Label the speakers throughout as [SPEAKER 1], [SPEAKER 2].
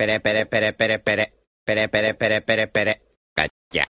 [SPEAKER 1] Pere, pere, pere, pere, pere. Pere, pere, pere, pere, pere. Cacha.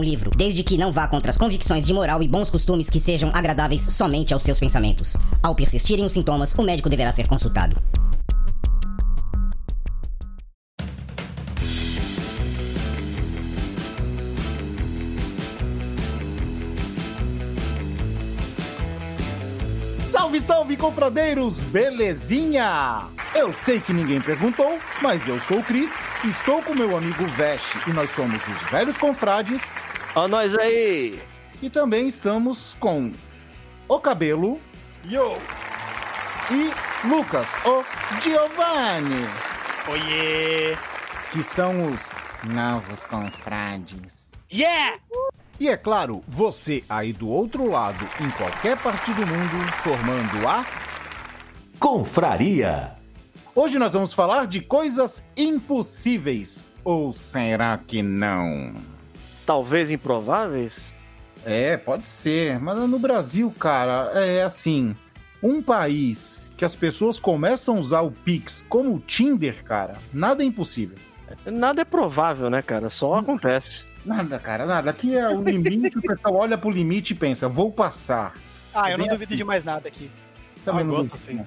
[SPEAKER 2] livro, desde que não vá contra as convicções de moral e bons costumes que sejam agradáveis somente aos seus pensamentos. Ao persistirem os sintomas, o médico deverá ser consultado.
[SPEAKER 3] Salve, salve, confradeiros! Belezinha? Eu sei que ninguém perguntou, mas eu sou o Cris, estou com meu amigo Veste e nós somos os Velhos Confrades.
[SPEAKER 4] Ó nós aí!
[SPEAKER 3] E também estamos com o Cabelo
[SPEAKER 4] Yo!
[SPEAKER 3] e Lucas, o Giovanni,
[SPEAKER 5] Oiê!
[SPEAKER 3] que são os Novos Confrades.
[SPEAKER 5] Yeah!
[SPEAKER 3] E é claro, você aí do outro lado, em qualquer parte do mundo, formando a
[SPEAKER 6] Confraria.
[SPEAKER 3] Hoje nós vamos falar de coisas impossíveis. Ou será que não?
[SPEAKER 4] Talvez improváveis?
[SPEAKER 3] É, pode ser. Mas no Brasil, cara, é assim. Um país que as pessoas começam a usar o Pix como Tinder, cara, nada é impossível.
[SPEAKER 4] Nada é provável, né, cara? Só acontece.
[SPEAKER 3] Nada, cara, nada. Aqui é o limite, o pessoal olha pro limite e pensa, vou passar.
[SPEAKER 5] Ah, eu não duvido de mais nada aqui.
[SPEAKER 3] Também
[SPEAKER 5] Ah,
[SPEAKER 3] não
[SPEAKER 5] gosto assim.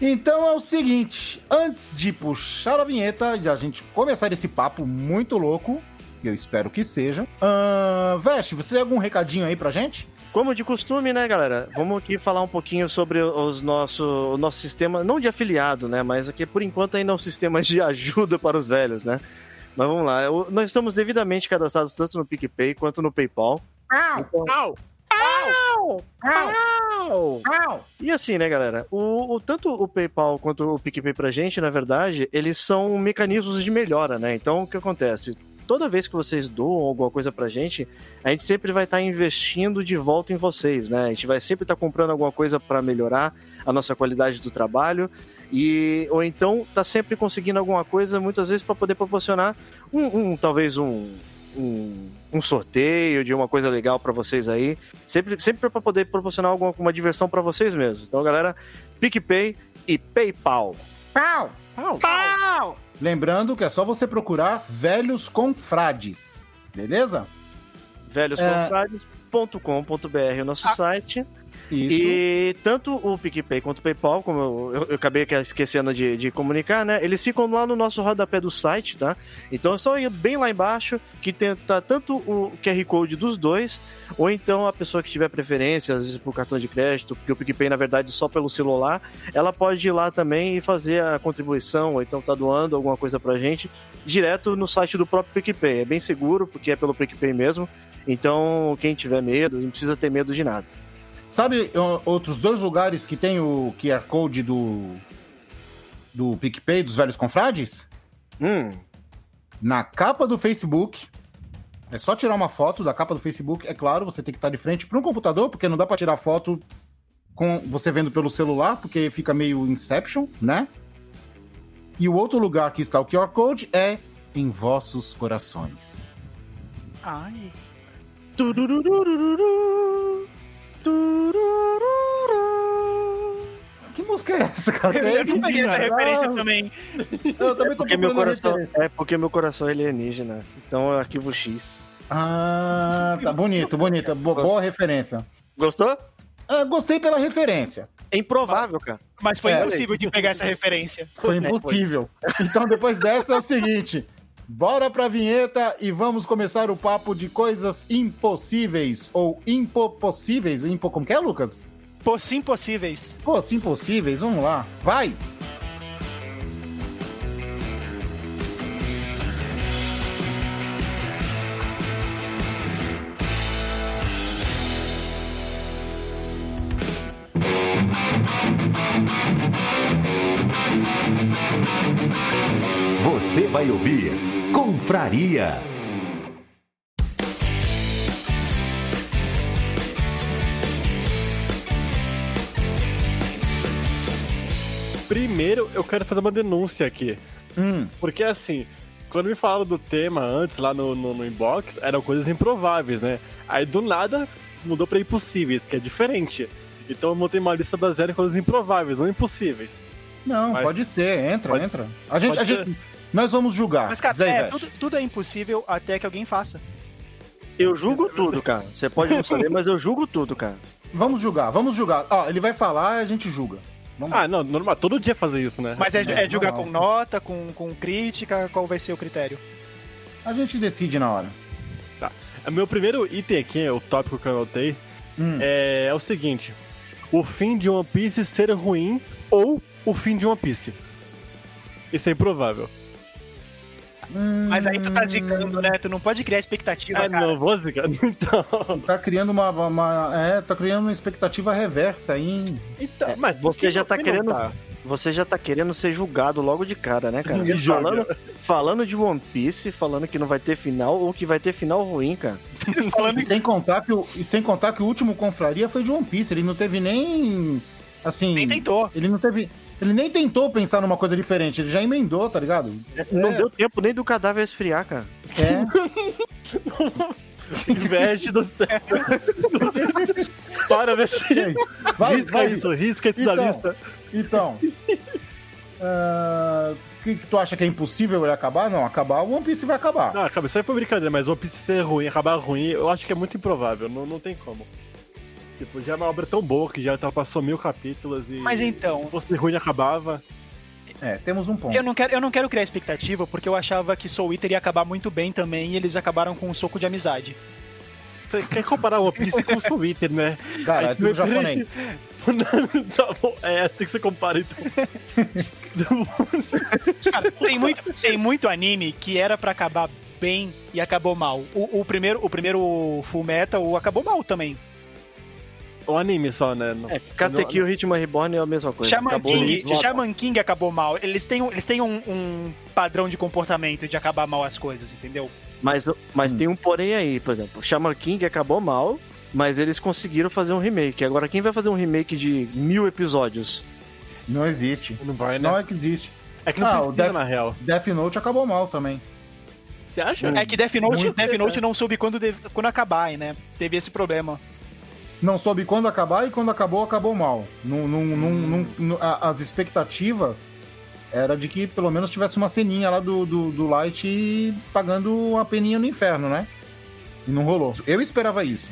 [SPEAKER 3] Então é o seguinte, antes de puxar a vinheta e a gente começar esse papo muito louco, que eu espero que seja, uh, Veste, você tem algum recadinho aí pra gente?
[SPEAKER 4] Como de costume, né, galera? Vamos aqui falar um pouquinho sobre os nosso, o nosso sistema, não de afiliado, né? Mas aqui, por enquanto, ainda é um sistema de ajuda para os velhos, né? Mas vamos lá. Eu- nós estamos devidamente cadastrados tanto no PicPay quanto no PayPal. Então-
[SPEAKER 3] Au! Au! Au!
[SPEAKER 4] E assim, né, galera? O, o- tanto o PayPal quanto o PicPay pra gente, na verdade, eles são mecanismos de melhora, né? Então, o que acontece? Toda vez que vocês doam alguma coisa pra gente, a gente sempre vai estar investindo de volta em vocês, né? A gente vai sempre estar comprando alguma coisa pra melhorar a nossa qualidade do trabalho e ou então tá sempre conseguindo alguma coisa, muitas vezes para poder proporcionar um, um- talvez um, um, um sorteio de uma coisa legal pra vocês aí, sempre sempre para poder proporcionar alguma uma diversão pra vocês mesmos. Então, galera, PicPay e PayPal.
[SPEAKER 3] Pau!
[SPEAKER 4] Pau!
[SPEAKER 3] Lembrando que é só você procurar Velhos Confrades, beleza?
[SPEAKER 4] velhosconfrades.com.br é o nosso
[SPEAKER 5] Ah.
[SPEAKER 4] site.
[SPEAKER 3] Isso.
[SPEAKER 4] E tanto o PicPay quanto o PayPal, como eu, eu- eu acabei esquecendo de, de comunicar, né? Eles ficam lá no nosso rodapé do site, tá? Então é só ir bem lá embaixo, que tem tá tanto o QR Code dos dois, ou então a pessoa que tiver preferência, às vezes por cartão de crédito, porque o PicPay, na verdade, só pelo celular, ela pode ir lá também e fazer a contribuição, ou então tá doando alguma coisa pra gente, direto no site do próprio PicPay. É bem seguro, porque é pelo PicPay mesmo. Então, quem tiver medo, não precisa ter medo de nada.
[SPEAKER 3] Sabe outros dois lugares que tem o QR Code do, do PicPay, dos Velhos Confrades?
[SPEAKER 4] Hum,
[SPEAKER 3] Na capa do Facebook. É só tirar uma foto da capa do Facebook. É claro, você tem que estar de frente para um computador, porque não dá para tirar foto com você vendo pelo celular, porque fica meio Inception, né? E o outro lugar que está o QR Code é em vossos corações.
[SPEAKER 5] Ai.
[SPEAKER 4] Turururururu.
[SPEAKER 3] Que música é essa, cara?
[SPEAKER 5] Eu, eu não peguei essa referência também.
[SPEAKER 3] Eu também tô
[SPEAKER 4] Porque meu coração, é porque meu coração é alienígena. Então é arquivo X.
[SPEAKER 3] Ah, tá bonito, bonito. Bo- boa referência.
[SPEAKER 4] Gostou?
[SPEAKER 3] Ah, gostei pela referência.
[SPEAKER 4] É improvável, cara.
[SPEAKER 5] Mas foi
[SPEAKER 3] É.
[SPEAKER 5] impossível de pegar essa referência.
[SPEAKER 3] Foi
[SPEAKER 4] Né,
[SPEAKER 3] impossível. Então, depois dessa é o seguinte: Bora pra vinheta e vamos começar o papo de coisas impossíveis ou impopossíveis. Impo, como que é, Lucas?
[SPEAKER 5] Poss possíveis.
[SPEAKER 3] Vamos lá. Vai!
[SPEAKER 6] Você vai ouvir Confraria.
[SPEAKER 7] Primeiro, eu quero fazer uma denúncia aqui.
[SPEAKER 3] Hum,
[SPEAKER 7] Porque assim, quando me falaram do tema antes, lá no, no, no inbox, eram coisas improváveis, né? Aí do nada mudou pra impossíveis, que é diferente. Então eu montei uma lista baseada em coisas improváveis, não impossíveis.
[SPEAKER 3] não,
[SPEAKER 7] Mas-
[SPEAKER 3] pode ser, entra,
[SPEAKER 7] pode-
[SPEAKER 3] entra. A gente, a gente, nós vamos julgar.
[SPEAKER 5] Mas, cara,
[SPEAKER 3] Zé
[SPEAKER 5] é, tudo, tudo é impossível até que alguém faça.
[SPEAKER 4] Eu julgo tudo, cara. Você pode não saber, mas eu julgo tudo, cara.
[SPEAKER 3] Vamos julgar, vamos julgar. Ó, ele vai falar, a gente julga. Vamos
[SPEAKER 7] Ah, não, normal, todo dia fazer isso, né?
[SPEAKER 5] Mas é,
[SPEAKER 3] É,
[SPEAKER 5] é julgar
[SPEAKER 3] normal.
[SPEAKER 5] com nota, com, com crítica, qual vai ser o critério?
[SPEAKER 3] A gente decide na hora.
[SPEAKER 7] O meu primeiro item aqui, o tópico que eu anotei,
[SPEAKER 3] Hum.
[SPEAKER 7] é, é o seguinte: o fim de One Piece ser ruim ou o fim de One Piece. Isso é improvável.
[SPEAKER 5] Mas aí tu tá zicando, né? Tu não pode criar expectativa,
[SPEAKER 7] Ah,
[SPEAKER 5] cara.
[SPEAKER 7] não, vou zicar. Então,
[SPEAKER 3] Tá criando uma, uma- É, tá criando uma expectativa reversa aí.
[SPEAKER 7] então mas
[SPEAKER 4] Você já tá querendo-
[SPEAKER 7] tá?
[SPEAKER 4] Você já tá querendo ser julgado logo de cara, né, cara? Falando, falando de One Piece, falando que não vai ter final ou que vai ter final ruim, cara.
[SPEAKER 5] Falando
[SPEAKER 3] E sem contar que o, e sem contar que o último confraria foi de One Piece. Ele não teve nem. Assim.
[SPEAKER 5] nem tentou.
[SPEAKER 3] Ele não teve. Ele nem tentou pensar numa coisa diferente, ele já emendou, tá ligado?
[SPEAKER 4] Não
[SPEAKER 3] É.
[SPEAKER 4] deu tempo nem do cadáver esfriar, cara.
[SPEAKER 3] É.
[SPEAKER 7] Investe do céu. Para, ver se.
[SPEAKER 3] Vai,
[SPEAKER 7] risca
[SPEAKER 3] vai.
[SPEAKER 7] isso, risca isso da
[SPEAKER 3] Então.
[SPEAKER 7] lista.
[SPEAKER 3] Então. ah, O que, que tu acha que é impossível ele acabar? Não, acabar, o One Piece vai acabar.
[SPEAKER 7] Não, isso aí foi brincadeira, mas One Piece ser ruim, acabar ruim, eu acho que é muito improvável, não, não tem como. Tipo, já é uma obra tão boa que já passou mil capítulos e.
[SPEAKER 5] Mas então-
[SPEAKER 7] Se fosse ruim, acabava.
[SPEAKER 3] É, temos um ponto.
[SPEAKER 5] Eu não, quero, eu não quero criar expectativa, porque eu achava que Soul Eater ia acabar muito bem também, e eles acabaram com um soco de amizade.
[SPEAKER 7] Você quer comparar One Piece com o Soul Eater, né?
[SPEAKER 3] Cara, é
[SPEAKER 7] Aí,
[SPEAKER 3] tudo japonês.
[SPEAKER 7] tá bom, é assim que você compara, então.
[SPEAKER 5] Cara, tem muito, tem muito anime que era pra acabar bem e acabou mal. O, o primeiro, o primeiro Full Metal acabou mal também.
[SPEAKER 7] O anime só, né? Não-
[SPEAKER 4] É, Katekyo e Hitman Reborn é a mesma coisa.
[SPEAKER 5] Shaman
[SPEAKER 4] Acabou
[SPEAKER 5] King. Shaman King acabou mal. Eles têm, um- eles têm um, um padrão de comportamento de acabar mal as coisas, entendeu?
[SPEAKER 4] Mas, mas
[SPEAKER 3] Sim.
[SPEAKER 4] tem um porém aí, por exemplo. Shaman King acabou mal, mas eles conseguiram fazer um remake. Agora, quem vai fazer um remake de mil episódios?
[SPEAKER 3] Não existe.
[SPEAKER 7] Não vai, né?
[SPEAKER 3] Não é que existe.
[SPEAKER 7] É que não
[SPEAKER 3] Ah,
[SPEAKER 7] precisa,
[SPEAKER 3] Death-
[SPEAKER 7] na real.
[SPEAKER 3] Death Note acabou mal também.
[SPEAKER 7] Você acha?
[SPEAKER 5] É que Death Note, Death Note não soube quando, deve- quando acabar, né? Teve esse problema.
[SPEAKER 3] Não soube quando acabar e quando acabou, acabou mal. Num, num- num- num- as expectativas era de que pelo menos tivesse uma ceninha lá do, do, do Light pagando uma peninha no inferno, né? E não rolou. Eu esperava isso.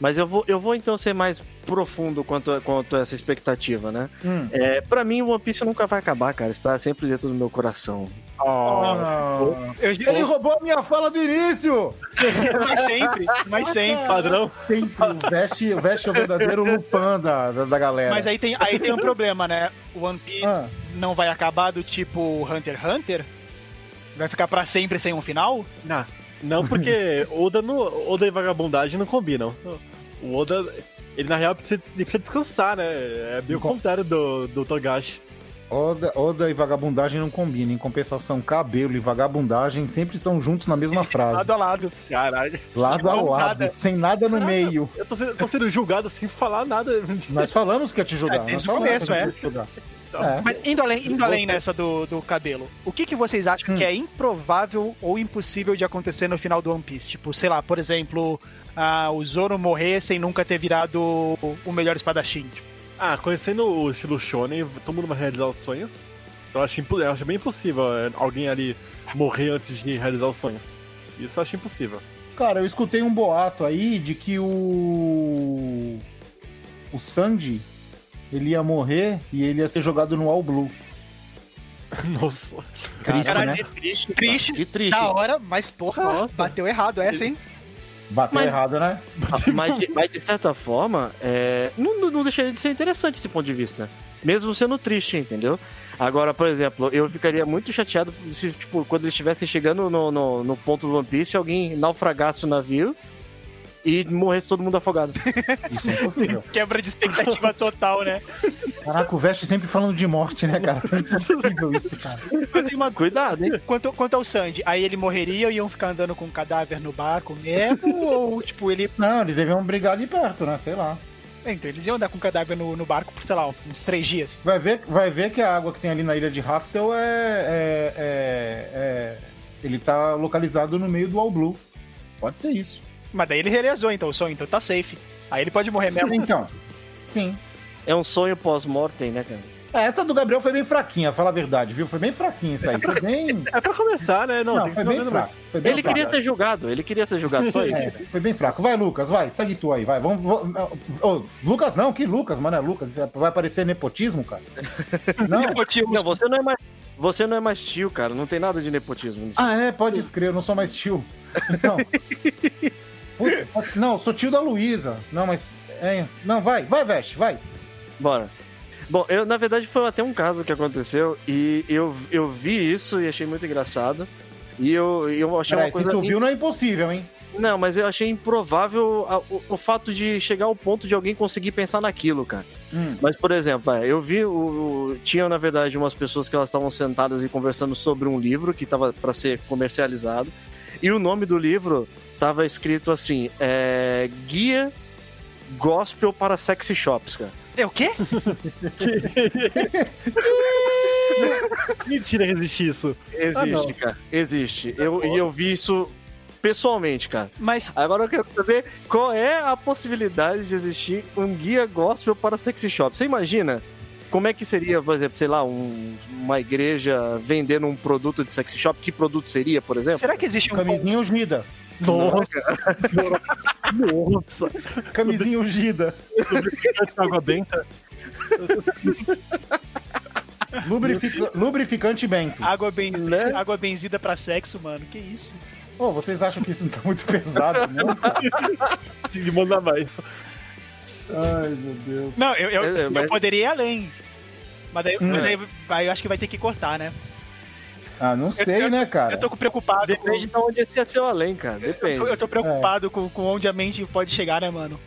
[SPEAKER 4] Mas eu vou, eu vou então ser mais profundo quanto, a- quanto a essa expectativa, né?
[SPEAKER 3] Hum.
[SPEAKER 4] É, pra mim, o One Piece nunca vai acabar, cara. Está sempre dentro do meu coração.
[SPEAKER 3] Ah,
[SPEAKER 5] Eu,
[SPEAKER 3] ele roubou a minha fala do início!
[SPEAKER 5] mas sempre, mas sempre.
[SPEAKER 7] Padrão.
[SPEAKER 3] Sempre o veste, o veste é o verdadeiro Lupan da, da, da galera.
[SPEAKER 5] Mas aí tem, aí tem um problema, né? O One Piece
[SPEAKER 3] Ah.
[SPEAKER 5] não vai acabar do tipo Hunter x Hunter? Vai ficar pra sempre sem um final?
[SPEAKER 7] Não, não porque Oda, no, Oda e vagabundagem não combinam. O Oda, ele na real precisa, ele precisa descansar, né? É bem o contrário do, do Togashi.
[SPEAKER 3] Oda, Oda e vagabundagem não combinam. Em compensação, cabelo e vagabundagem sempre estão juntos na mesma frase.
[SPEAKER 5] Lado a lado.
[SPEAKER 7] Caralho.
[SPEAKER 3] Lado a lado,
[SPEAKER 5] nada.
[SPEAKER 3] sem nada no meio.
[SPEAKER 7] Eu tô sendo, tô sendo julgado sem falar nada.
[SPEAKER 3] Nós falamos que ia te julgar.
[SPEAKER 5] É, desde
[SPEAKER 3] nós
[SPEAKER 5] o
[SPEAKER 3] falamos
[SPEAKER 5] começo,
[SPEAKER 3] que ia
[SPEAKER 5] é.
[SPEAKER 7] Então,
[SPEAKER 3] É.
[SPEAKER 5] Mas indo além, indo além nessa do, do cabelo, o que, que vocês acham que é improvável ou impossível de acontecer no final do One Piece? Tipo, sei lá, por exemplo, ah, o Zoro morrer sem nunca ter virado o- melhor espadachim. Tipo,
[SPEAKER 7] Ah, conhecendo o estilo Shonen, todo mundo vai realizar o sonho. Então eu acho, impo- eu acho bem impossível é, alguém ali morrer antes de realizar o sonho. Isso eu acho impossível.
[SPEAKER 3] Cara, eu escutei um boato aí de que o. O Sandy ele ia morrer e ele ia ser jogado no All Blue.
[SPEAKER 7] Nossa.
[SPEAKER 3] Triste,
[SPEAKER 4] Caralho,
[SPEAKER 3] né?
[SPEAKER 4] que triste.
[SPEAKER 5] Triste.
[SPEAKER 4] Que triste.
[SPEAKER 5] da hora, mas porra,
[SPEAKER 7] Nossa.
[SPEAKER 5] bateu errado essa, hein?
[SPEAKER 3] Bateu
[SPEAKER 4] Mas-
[SPEAKER 3] errado, né?
[SPEAKER 4] Ah, mas, de, mas de certa forma, é, não, não- não deixaria de ser interessante esse ponto de vista. Mesmo sendo triste, entendeu? Agora, por exemplo, eu ficaria muito chateado se, tipo, quando eles estivessem chegando no, no, no ponto do One Piece, alguém naufragasse o navio e morresse todo mundo afogado.
[SPEAKER 3] Isso é impossível.
[SPEAKER 5] Quebra de expectativa total, né?
[SPEAKER 3] Caraca, o Veste sempre falando de morte, né, cara? Tá impossível isso, cara.
[SPEAKER 5] Uma
[SPEAKER 4] Cuidado, hein?
[SPEAKER 5] Quanto, quanto ao Sandy, aí ele morreria ou iam ficar andando com um cadáver no barco mesmo? ou, tipo, ele.
[SPEAKER 3] Não, eles deviam brigar ali perto, né? Sei lá.
[SPEAKER 5] Então, eles iam andar com um cadáver no, no barco por, sei lá, uns três dias.
[SPEAKER 3] Vai ver, vai ver que a água que tem ali na ilha de Raftel é, é, é- é- Ele tá localizado no meio do All Blue. Pode ser isso.
[SPEAKER 5] Mas daí ele realizou, então, o sonho, então tá safe. Aí ele pode morrer mesmo.
[SPEAKER 3] Então, sim.
[SPEAKER 4] É um sonho pós-mortem, né, cara?
[SPEAKER 3] É, essa do Gabriel foi bem fraquinha, fala a verdade, viu? Foi bem fraquinha isso aí. Foi bem.
[SPEAKER 7] É pra começar, né? Não,
[SPEAKER 3] Não, foi bem fraco. Foi bem
[SPEAKER 4] Ele
[SPEAKER 3] fraco.
[SPEAKER 4] queria ser julgado, ele queria ser julgado, só.
[SPEAKER 3] É, foi bem fraco. Vai, Lucas, vai, segue tu aí, vai. Vamos, vamos- Ô, Lucas não, que Lucas, mano, é Lucas. Isso Vai parecer nepotismo, cara? Não.
[SPEAKER 5] Nepotismo.
[SPEAKER 4] Não, você não é mais. Você não é mais tio, cara. Não tem nada de nepotismo nisso.
[SPEAKER 3] Ah, é, pode escrever, eu não sou mais tio. Não. Putz, não, sou tio da Luísa. Não, mas. É, não, vai, vai, Veste, vai.
[SPEAKER 4] Bora. Bom, eu, na verdade, foi até um caso que aconteceu e eu, eu vi isso e achei muito engraçado. E eu, eu achei
[SPEAKER 3] Peraí,
[SPEAKER 4] uma coisa.
[SPEAKER 3] se tu viu, não é impossível, hein?
[SPEAKER 4] Não, mas eu achei improvável a- o, o fato de chegar ao ponto de alguém conseguir pensar naquilo, cara.
[SPEAKER 3] Hum.
[SPEAKER 4] Mas, por exemplo, vai, eu vi o, o- tinha na verdade umas pessoas que elas estavam sentadas e conversando sobre um livro que estava para ser comercializado e o nome do livro tava escrito assim, é, guia gospel para sexy shops, cara.
[SPEAKER 5] É o quê?
[SPEAKER 7] Mentira que existe isso.
[SPEAKER 4] Existe, cara. Existe. Eu, e eu vi isso pessoalmente, cara.
[SPEAKER 5] Mas
[SPEAKER 4] Agora eu quero saber qual é a possibilidade de existir um guia gospel para sexy shop. Você imagina como é que seria, por exemplo, sei lá, um- uma igreja vendendo um produto de sexy shop? Que produto seria, por exemplo?
[SPEAKER 5] será que existe um.
[SPEAKER 3] Camisinha ungida.
[SPEAKER 7] Nossa. Nossa.
[SPEAKER 3] Camisinha ungida.
[SPEAKER 7] Água benta.
[SPEAKER 3] Lubrifica- lubrificante bento.
[SPEAKER 5] Água, ben...
[SPEAKER 4] Né?
[SPEAKER 5] água benzida pra sexo, mano. Que isso?
[SPEAKER 3] Pô, vocês acham que isso não tá muito pesado, não?
[SPEAKER 7] Se manda mais.
[SPEAKER 3] Ai, meu Deus.
[SPEAKER 5] Não, eu, eu,
[SPEAKER 4] É, mas-
[SPEAKER 5] eu poderia ir além. Mas daí,
[SPEAKER 3] Hum.
[SPEAKER 5] mas daí vai- eu acho que vai ter que cortar, né?
[SPEAKER 3] Ah, não sei, né, cara?
[SPEAKER 5] Eu tô preocupado.
[SPEAKER 4] Depende de onde esse é seu além, cara.
[SPEAKER 5] com...
[SPEAKER 4] Depende.
[SPEAKER 5] eu, eu tô preocupado com, com onde a mente pode chegar, né, mano?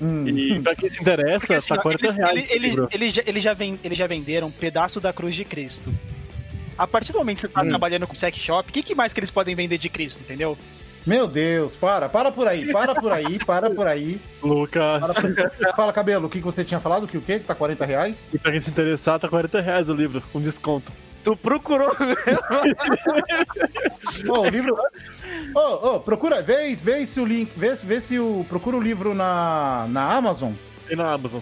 [SPEAKER 3] Hum.
[SPEAKER 7] E pra quem se interessa,
[SPEAKER 5] Porque assim,
[SPEAKER 7] tá
[SPEAKER 5] ó,
[SPEAKER 7] 40
[SPEAKER 5] eles,
[SPEAKER 7] reais.
[SPEAKER 5] eles, eles já, eles já eles já venderam um pedaço da cruz de Cristo. A partir do momento que você tá
[SPEAKER 3] Hum.
[SPEAKER 5] trabalhando com sex shop, o que, que mais que eles podem vender de Cristo, entendeu?
[SPEAKER 3] Meu Deus, para, para por aí, para por aí, para por aí.
[SPEAKER 7] Lucas.
[SPEAKER 3] Para por- Fala, cabelo, o que você tinha falado? Que o quê? Que tá 40 reais?
[SPEAKER 7] E pra quem se interessar, tá 40 reais o livro, com desconto.
[SPEAKER 4] Tu procurou
[SPEAKER 3] Ô, o livro. Ô, ô, procura, vê, vê se o link. Vê, vê se o. Procura o livro na, na Amazon.
[SPEAKER 7] Tem na Amazon.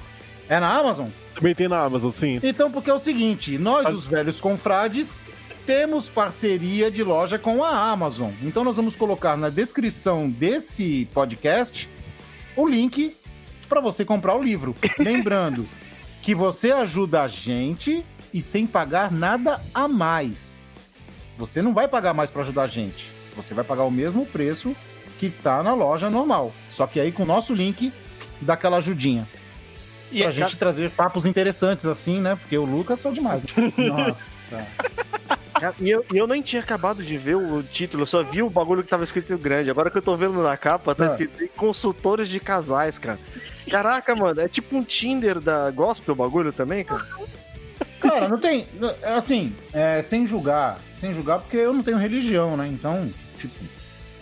[SPEAKER 3] É na Amazon?
[SPEAKER 7] Também tem na Amazon, sim.
[SPEAKER 3] Então, porque é o seguinte, nós, os velhos confrades, temos parceria de loja com a Amazon. Então, nós vamos colocar na descrição desse podcast o link para você comprar o livro. Lembrando que você ajuda a gente e sem pagar nada a mais. Você não vai pagar mais para ajudar a gente. Você vai pagar o mesmo preço que tá na loja normal. Só que aí com o nosso link dá aquela ajudinha.
[SPEAKER 5] E
[SPEAKER 3] Pra
[SPEAKER 5] é-
[SPEAKER 3] gente trazer papos interessantes assim, né? Porque o Lucas são demais. Nossa.
[SPEAKER 4] Cara, E eu, eu nem tinha acabado de ver o título, eu só vi o bagulho que tava escrito grande. Agora que eu tô vendo na capa, tá
[SPEAKER 3] Ah.
[SPEAKER 4] escrito consultores de casais, cara. Caraca, mano, é tipo um Tinder da gospel o bagulho também, cara?
[SPEAKER 3] Cara, não tem. Assim, é, sem julgar. Sem julgar, porque eu não tenho religião, né? Então, tipo.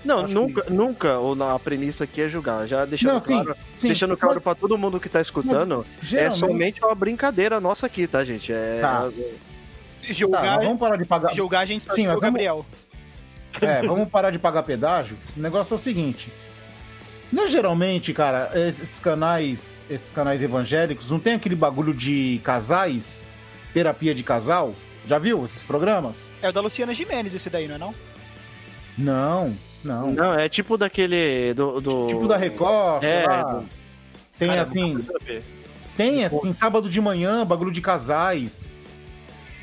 [SPEAKER 4] Não, nunca, nunca ou na- a premissa aqui é julgar. Já deixando
[SPEAKER 3] Não, sim,
[SPEAKER 4] claro,
[SPEAKER 3] sim.
[SPEAKER 4] deixando claro
[SPEAKER 3] Mas,
[SPEAKER 4] pra todo mundo que tá escutando, é
[SPEAKER 3] geralmente-
[SPEAKER 4] somente uma brincadeira nossa aqui, tá, gente? É,
[SPEAKER 3] Tá. Tá,
[SPEAKER 5] julgar,
[SPEAKER 3] mas vamos parar de pagar.
[SPEAKER 5] julgar a gente
[SPEAKER 3] Sim,
[SPEAKER 5] o
[SPEAKER 3] mas vamos-
[SPEAKER 5] Gabriel.
[SPEAKER 3] É, vamos parar de pagar pedágio. O negócio é o seguinte. Não é geralmente, cara, esses canais, esses canais evangélicos, não tem aquele bagulho de casais, terapia de casal? Já viu esses programas?
[SPEAKER 5] É o da Luciana Gimenez esse daí, não é não?
[SPEAKER 3] Não, não.
[SPEAKER 4] Não, é tipo daquele. Do, do-
[SPEAKER 3] Tipo da Record, sei
[SPEAKER 4] É,
[SPEAKER 3] lá.
[SPEAKER 4] do-
[SPEAKER 3] Tem
[SPEAKER 7] Cara,
[SPEAKER 3] assim, tem assim, sábado de manhã, bagulho de casais.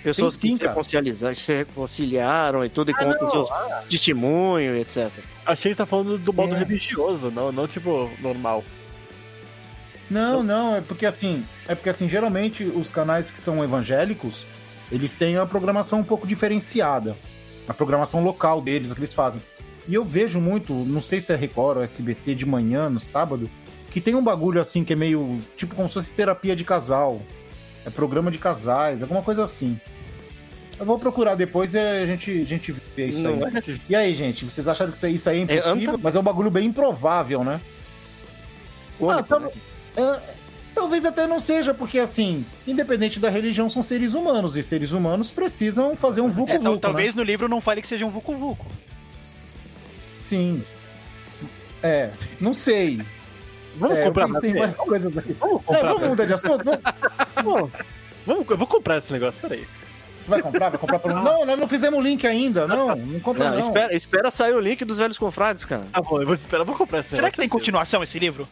[SPEAKER 4] Pessoas
[SPEAKER 3] sim,
[SPEAKER 4] que se
[SPEAKER 3] cara.
[SPEAKER 4] reconciliaram, se reconciliaram e tudo, e contam seus testemunhos, etc.
[SPEAKER 7] Achei que você tá falando do modo
[SPEAKER 3] É.
[SPEAKER 7] religioso, não, não tipo normal.
[SPEAKER 3] Não, não, é porque assim, é porque assim, geralmente os canais que são evangélicos, eles têm a programação um pouco diferenciada. A programação local deles, a que eles fazem. E eu vejo muito, não sei se é Record ou SBT de manhã, no sábado, que tem um bagulho assim que é meio, tipo como se fosse terapia de casal. É programa de casais, alguma coisa assim. Eu vou procurar depois e a gente, a gente vê isso
[SPEAKER 4] Não
[SPEAKER 3] aí. E aí, gente, vocês acharam que isso aí é
[SPEAKER 4] É,
[SPEAKER 3] impossível?
[SPEAKER 4] anta-
[SPEAKER 3] Mas é um bagulho bem improvável, né? Ah, tá-
[SPEAKER 4] né?
[SPEAKER 3] é, talvez até não seja, porque assim, independente da religião, são seres humanos, e seres humanos precisam fazer um vulco
[SPEAKER 5] É, tal-
[SPEAKER 3] vulco,
[SPEAKER 5] talvez no livro não fale que seja um Vucu Vucu.
[SPEAKER 3] Sim. É, não sei.
[SPEAKER 7] Vamos
[SPEAKER 3] É,
[SPEAKER 7] comprar mais.
[SPEAKER 3] várias coisas aqui.
[SPEAKER 7] Vamos
[SPEAKER 3] É, vamos mudar de assunto? Vamos-
[SPEAKER 7] vamos, eu vou comprar esse negócio, peraí.
[SPEAKER 3] Tu vai comprar? Vai comprar por... Não, nós não fizemos o link ainda. Não, não compra
[SPEAKER 4] Não,
[SPEAKER 3] não.
[SPEAKER 4] Espera, espera sair o link dos velhos confrades, cara.
[SPEAKER 7] Tá bom, eu vou esperar, vou comprar esse
[SPEAKER 5] Será
[SPEAKER 7] negócio.
[SPEAKER 5] que tem continuação esse livro?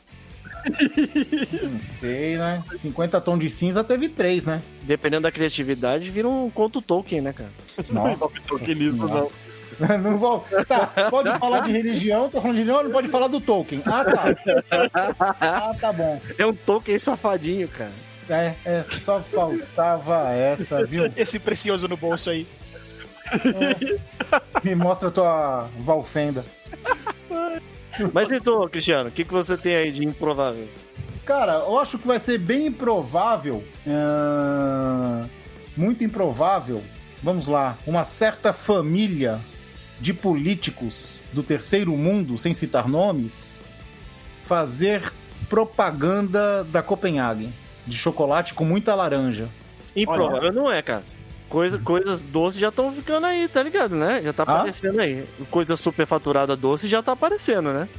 [SPEAKER 3] Não sei, né? 50 tons de cinza teve três, né?
[SPEAKER 4] Dependendo da criatividade, vira um conto Tolkien, né, cara?
[SPEAKER 3] Nossa.
[SPEAKER 7] Não
[SPEAKER 3] Senhora.
[SPEAKER 7] não.
[SPEAKER 3] Não vou... Tá, pode falar de religião, tô falando de religião, não pode falar do Tolkien. Ah, tá. Ah, tá bom.
[SPEAKER 4] É um Tolkien safadinho, cara.
[SPEAKER 3] É, é, só faltava essa, viu?
[SPEAKER 5] Esse precioso no bolso aí.
[SPEAKER 3] Me mostra tua Valfenda.
[SPEAKER 4] Mas então, Cristiano, o que, que você tem aí de improvável?
[SPEAKER 3] Cara, eu acho que vai ser bem improvável. ahn, muito improvável. Vamos lá. Uma certa família de políticos do terceiro mundo, sem citar nomes, fazer propaganda da Copenhagen. De chocolate com muita laranja.
[SPEAKER 4] Improvável não é, cara. Coisa, coisas doces já estão ficando aí, tá ligado, né? Já tá
[SPEAKER 3] Ah?
[SPEAKER 4] aparecendo aí. Coisa superfaturada doce já tá aparecendo, né?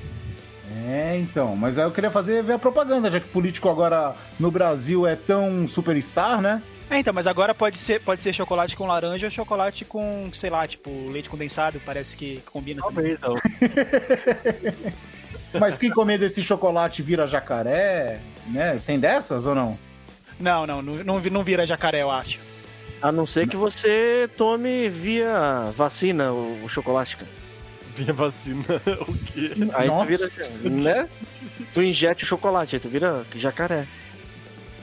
[SPEAKER 3] É, então. Mas aí eu queria fazer ver a propaganda, já que político agora no Brasil é tão superstar, né?
[SPEAKER 5] É, então, mas agora pode ser, pode ser chocolate com laranja ou chocolate com, sei lá, tipo, leite condensado, parece que combina.
[SPEAKER 7] Talvez, não.
[SPEAKER 3] Mas quem comer desse chocolate vira jacaré, né? Tem dessas ou não?
[SPEAKER 5] Não, não, não, não vi- não vira jacaré, eu acho.
[SPEAKER 4] A não ser que você tome via vacina o, o chocolate, cara.
[SPEAKER 7] Vinha vacina, o quê?
[SPEAKER 4] Aí
[SPEAKER 3] Nossa.
[SPEAKER 4] tu vira, né? Tu injete o chocolate, aí tu vira jacaré.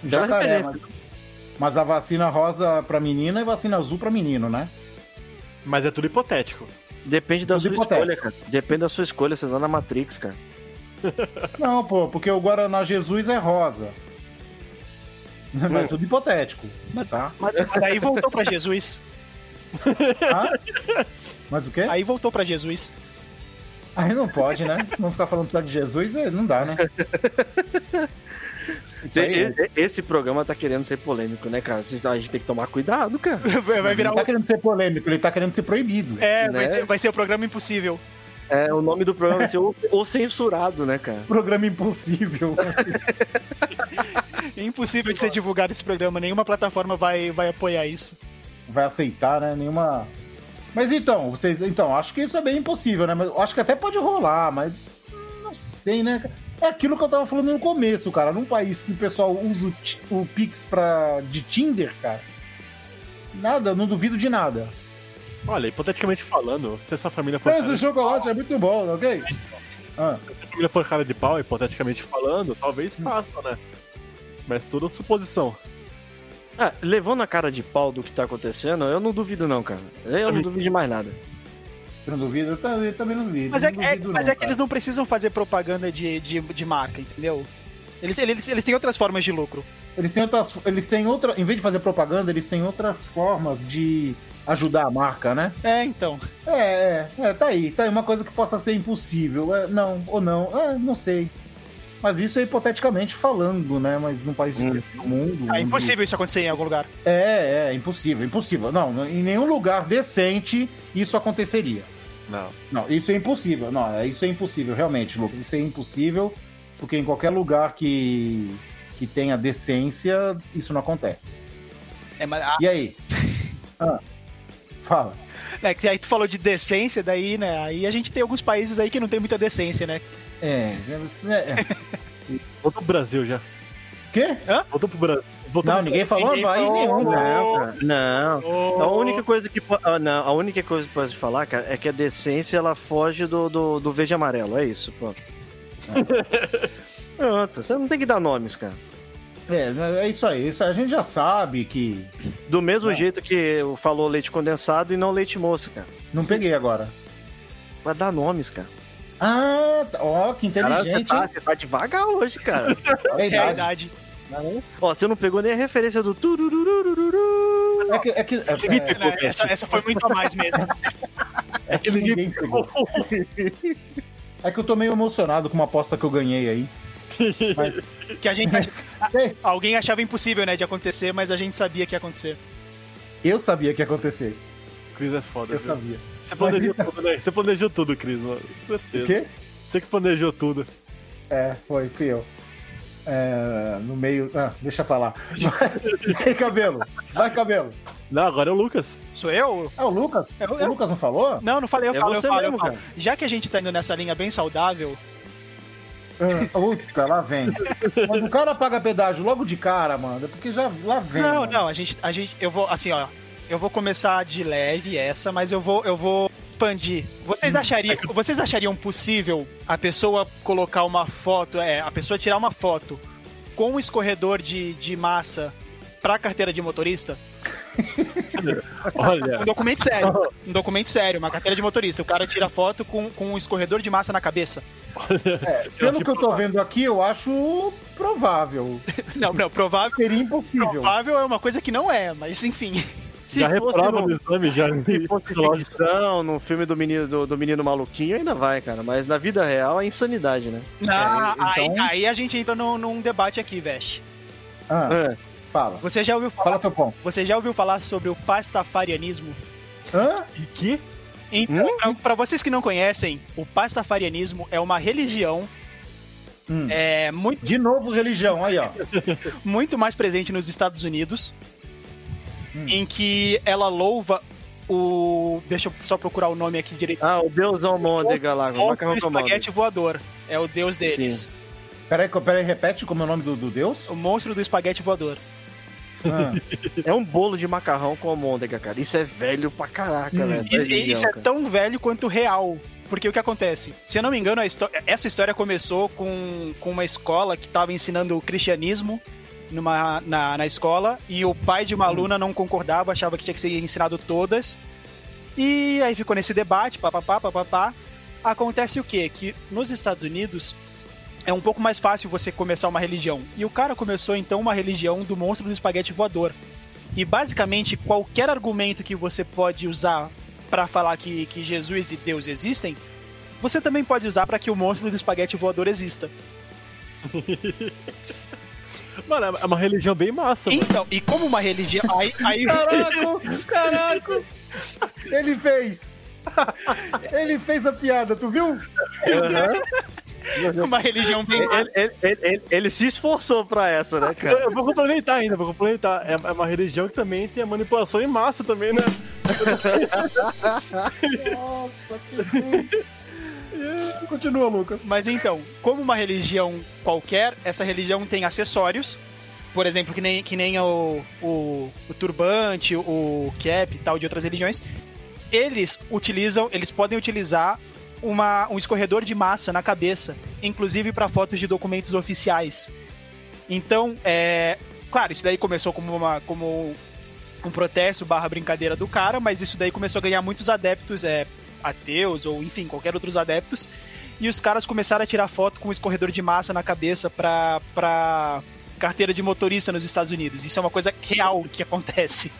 [SPEAKER 3] Jacaré, mas... mas a vacina rosa pra menina e vacina azul pra menino, né?
[SPEAKER 7] Mas é tudo hipotético.
[SPEAKER 4] Depende da
[SPEAKER 3] Tudo
[SPEAKER 4] sua
[SPEAKER 3] hipotético.
[SPEAKER 4] escolha, cara. Depende da sua escolha, você tá na Matrix, cara.
[SPEAKER 3] Não, pô, porque o Guaraná Jesus é rosa. Mas é tudo hipotético. Tá?
[SPEAKER 5] Mas, mas daí voltou pra Jesus.
[SPEAKER 3] Ah? Mas o quê?
[SPEAKER 5] Aí voltou pra Jesus.
[SPEAKER 3] Aí não pode, né? Não ficar falando só de Jesus, é, não dá, né? Aí,
[SPEAKER 4] Esse programa tá querendo ser polêmico, né, cara? A gente tem que tomar cuidado, cara.
[SPEAKER 5] Vai
[SPEAKER 3] ele
[SPEAKER 5] virar
[SPEAKER 3] não tá querendo ser polêmico, ele tá querendo ser proibido.
[SPEAKER 5] É, vai
[SPEAKER 4] né?
[SPEAKER 5] ser, vai ser o programa impossível.
[SPEAKER 4] É, o nome do programa vai ser o, o censurado, né, cara?
[SPEAKER 3] Programa impossível.
[SPEAKER 5] É impossível de ser divulgado esse programa, nenhuma plataforma vai, vai apoiar isso.
[SPEAKER 3] Vai aceitar, né? Nenhuma. Mas então, vocês. Então, acho que isso é bem impossível, né? Mas acho que até pode rolar, mas. Não sei, né? É aquilo que eu tava falando no começo, cara. Num país que o pessoal usa o, o Pix pra, de Tinder, cara. Nada, não duvido de nada.
[SPEAKER 7] Olha, hipoteticamente falando, se essa família for, cara,
[SPEAKER 3] Esse chocolate é muito bom, ok? Ah,
[SPEAKER 7] se a família for cara de pau, hipoteticamente falando, talvez faça, né? Mas tudo suposição.
[SPEAKER 4] Ah, levando a cara de pau do que tá acontecendo, eu não duvido, não, cara. Eu não duvido de mais nada.
[SPEAKER 3] Eu não duvido, eu também, também não duvido.
[SPEAKER 5] Mas é,
[SPEAKER 3] não
[SPEAKER 5] é-
[SPEAKER 3] duvido
[SPEAKER 5] mas
[SPEAKER 3] não,
[SPEAKER 5] é que eles não precisam fazer propaganda de, de, de marca, entendeu? Eles, eles, eles têm outras formas de lucro.
[SPEAKER 3] Eles têm outras. Eles têm outra. Em vez de fazer propaganda, eles têm outras formas de ajudar a marca, né?
[SPEAKER 5] É, então.
[SPEAKER 3] É, é, é, tá aí, tá aí uma coisa que possa ser impossível. É, não, ou não, é, não sei. Mas isso é hipoteticamente falando, né? Mas num país
[SPEAKER 4] Hum.
[SPEAKER 3] do mundo.
[SPEAKER 5] É
[SPEAKER 3] onde-
[SPEAKER 5] impossível isso acontecer em algum lugar.
[SPEAKER 3] É, é, impossível, impossível. Não, em nenhum lugar decente isso aconteceria.
[SPEAKER 7] Não.
[SPEAKER 3] Não, isso é impossível. Não, é- isso é impossível, realmente, Lucas. Isso é impossível, porque em qualquer lugar que, que tenha decência, isso não acontece.
[SPEAKER 5] É, mas,
[SPEAKER 3] E aí? Ah, fala.
[SPEAKER 5] é, que aí tu falou de decência, daí, né? Aí a gente tem alguns países aí que não tem muita decência, né?
[SPEAKER 3] É, é, você- é.
[SPEAKER 7] Voltou pro Brasil já.
[SPEAKER 3] Quê?
[SPEAKER 7] Voltou pro Brasil.
[SPEAKER 3] Não, ninguém falou
[SPEAKER 5] Ninguém
[SPEAKER 3] país
[SPEAKER 5] falou.
[SPEAKER 3] nenhum, cara.
[SPEAKER 4] Não, cara. Não.
[SPEAKER 5] Oh,
[SPEAKER 4] A única coisa que ah, não, a única coisa que pode falar, cara, é que a decência ela foge do, do, do verde e amarelo. É isso, pronto. Pronto, você não tem que dar nomes, cara.
[SPEAKER 3] É, é isso aí. Isso a gente já sabe que.
[SPEAKER 4] Do mesmo jeito que falou leite condensado e não leite moça, cara.
[SPEAKER 3] Não peguei agora.
[SPEAKER 4] Vai dar nomes, cara.
[SPEAKER 3] Ah, tá. ó, que
[SPEAKER 4] Caralho, você
[SPEAKER 3] inteligente.
[SPEAKER 4] tá, você tá devagar hoje, cara.
[SPEAKER 3] É a
[SPEAKER 5] é a
[SPEAKER 3] idade.
[SPEAKER 4] Ó, você não pegou nem a referência do turururururu.
[SPEAKER 3] É que, é que, é,
[SPEAKER 7] Ninguém
[SPEAKER 3] é,
[SPEAKER 7] pegou,
[SPEAKER 5] Né, Essa, essa foi muito a mais mesmo.
[SPEAKER 3] é que ninguém pegou. É que eu tô meio emocionado com uma aposta que eu ganhei aí.
[SPEAKER 5] Que a gente.
[SPEAKER 3] Mas, é,
[SPEAKER 5] Alguém achava impossível, né, de acontecer, mas a gente sabia que ia acontecer.
[SPEAKER 3] eu sabia que ia acontecer.
[SPEAKER 7] Cris é foda,
[SPEAKER 3] Eu
[SPEAKER 7] viu?
[SPEAKER 3] sabia.
[SPEAKER 7] Você planejou tudo, né? Você planejou tudo, Cris, mano. Com
[SPEAKER 3] O
[SPEAKER 7] certeza.
[SPEAKER 3] quê?
[SPEAKER 7] Você que planejou tudo.
[SPEAKER 3] É, foi, fui eu. É, no meio. Ah, deixa pra lá. Vai, cabelo. Vai, cabelo.
[SPEAKER 7] Não, agora é o Lucas.
[SPEAKER 5] Sou eu?
[SPEAKER 3] É o Lucas?
[SPEAKER 5] É, eu-
[SPEAKER 3] O Lucas não falou?
[SPEAKER 5] Não, não falei, eu
[SPEAKER 4] É
[SPEAKER 5] falo, eu falo,
[SPEAKER 4] mesmo,
[SPEAKER 5] eu falo.
[SPEAKER 4] cara.
[SPEAKER 5] Já que a gente tá indo nessa linha bem saudável,
[SPEAKER 3] Ah, Puta, lá vem. Quando o cara paga pedágio logo de cara, mano, é porque já lá vem.
[SPEAKER 5] Não,
[SPEAKER 3] mano.
[SPEAKER 5] não, a gente, a gente, eu vou, assim, ó, eu vou começar de leve essa, mas eu vou, eu vou expandir. Vocês achariam, vocês achariam possível a pessoa colocar uma foto, é, a pessoa tirar uma foto com um escorredor de, de massa pra carteira de motorista?
[SPEAKER 7] Olha.
[SPEAKER 5] Um documento sério, um documento sério, uma carteira de motorista. O cara tira foto com, com um escorredor de massa na cabeça.
[SPEAKER 3] Pelo que eu tô vendo aqui, eu acho provável.
[SPEAKER 5] Não, não, provável,
[SPEAKER 3] Seria impossível.
[SPEAKER 5] provável é uma coisa que não é, mas enfim.
[SPEAKER 4] Se
[SPEAKER 7] já
[SPEAKER 4] fosse
[SPEAKER 7] reprova
[SPEAKER 4] no-
[SPEAKER 7] no exame, já.
[SPEAKER 4] Se fosse ficção, no filme do menino, do, do menino maluquinho, ainda vai, cara. Mas na vida real é insanidade, né?
[SPEAKER 5] Ah,
[SPEAKER 3] É, então-
[SPEAKER 5] aí, aí a gente entra num, num debate aqui, Vesh.
[SPEAKER 3] Ah,
[SPEAKER 4] É.
[SPEAKER 3] fala.
[SPEAKER 5] Você já ouviu falar,
[SPEAKER 3] Fala teu ponto.
[SPEAKER 5] você já ouviu falar sobre o pastafarianismo?
[SPEAKER 3] Hã?
[SPEAKER 7] E que?
[SPEAKER 5] Então,
[SPEAKER 4] Hum?
[SPEAKER 5] pra, pra vocês que não conhecem, o pastafarianismo é uma religião
[SPEAKER 3] Hum.
[SPEAKER 5] é, muito,
[SPEAKER 3] De novo, religião, aí, ó.
[SPEAKER 5] muito mais presente nos Estados Unidos,
[SPEAKER 3] Hum.
[SPEAKER 5] em que ela louva o. Deixa eu só procurar o nome aqui direito.
[SPEAKER 4] Ah, o Deus Almôndega lá, com o
[SPEAKER 5] espaguete voador. É o deus deles.
[SPEAKER 4] Sim.
[SPEAKER 3] Peraí, peraí, repete como é o nome do, do Deus?
[SPEAKER 5] O monstro do espaguete voador.
[SPEAKER 3] Ah,
[SPEAKER 4] É um bolo de macarrão com almôndega, cara. Isso é velho pra caraca,
[SPEAKER 3] Hum.
[SPEAKER 4] velho. Religião,
[SPEAKER 5] isso é tão velho quanto real. Porque o que acontece? Se eu não me engano, a histó- essa história começou com, com uma escola que estava ensinando o cristianismo numa, na, na escola e o pai de uma aluna não concordava, achava que tinha que ser ensinado todas. E aí ficou nesse debate, papapá, papapá. Acontece o quê? Que nos Estados Unidos é um pouco mais fácil você começar uma religião. E o cara começou então uma religião do monstro do espaguete voador. E basicamente qualquer argumento que você pode usar para falar que, que Jesus e Deus existem, você também pode usar para que o monstro do espaguete voador exista.
[SPEAKER 7] Mano, é uma religião bem massa, mano.
[SPEAKER 5] Então, e como uma religião. Aí, aí
[SPEAKER 3] Caraca, caraca. Ele fez. Ele fez a piada, tu viu?
[SPEAKER 5] uma religião bem.
[SPEAKER 4] Ele, ele- ele- ele- ele se esforçou pra essa, né, cara?
[SPEAKER 7] eu vou complementar ainda, vou complementar. É, é uma religião que também tem a manipulação em massa também, né?
[SPEAKER 3] Nossa, que ruim. Continua, Lucas.
[SPEAKER 5] Mas então, como uma religião qualquer, essa religião tem acessórios. Por exemplo, que nem, que nem o, o, o turbante, o cap e tal de outras religiões. Eles utilizam, eles podem utilizar uma, um escorredor de massa na cabeça, inclusive para fotos de documentos oficiais. Então, é, claro, isso daí começou como, uma, como um protesto barra brincadeira do cara, mas isso daí começou a ganhar muitos adeptos, é, ateus ou enfim, qualquer outros adeptos. E os caras começaram a tirar foto com um escorredor de massa na cabeça pra, pra carteira de motorista nos Estados Unidos. Isso é uma coisa real que acontece.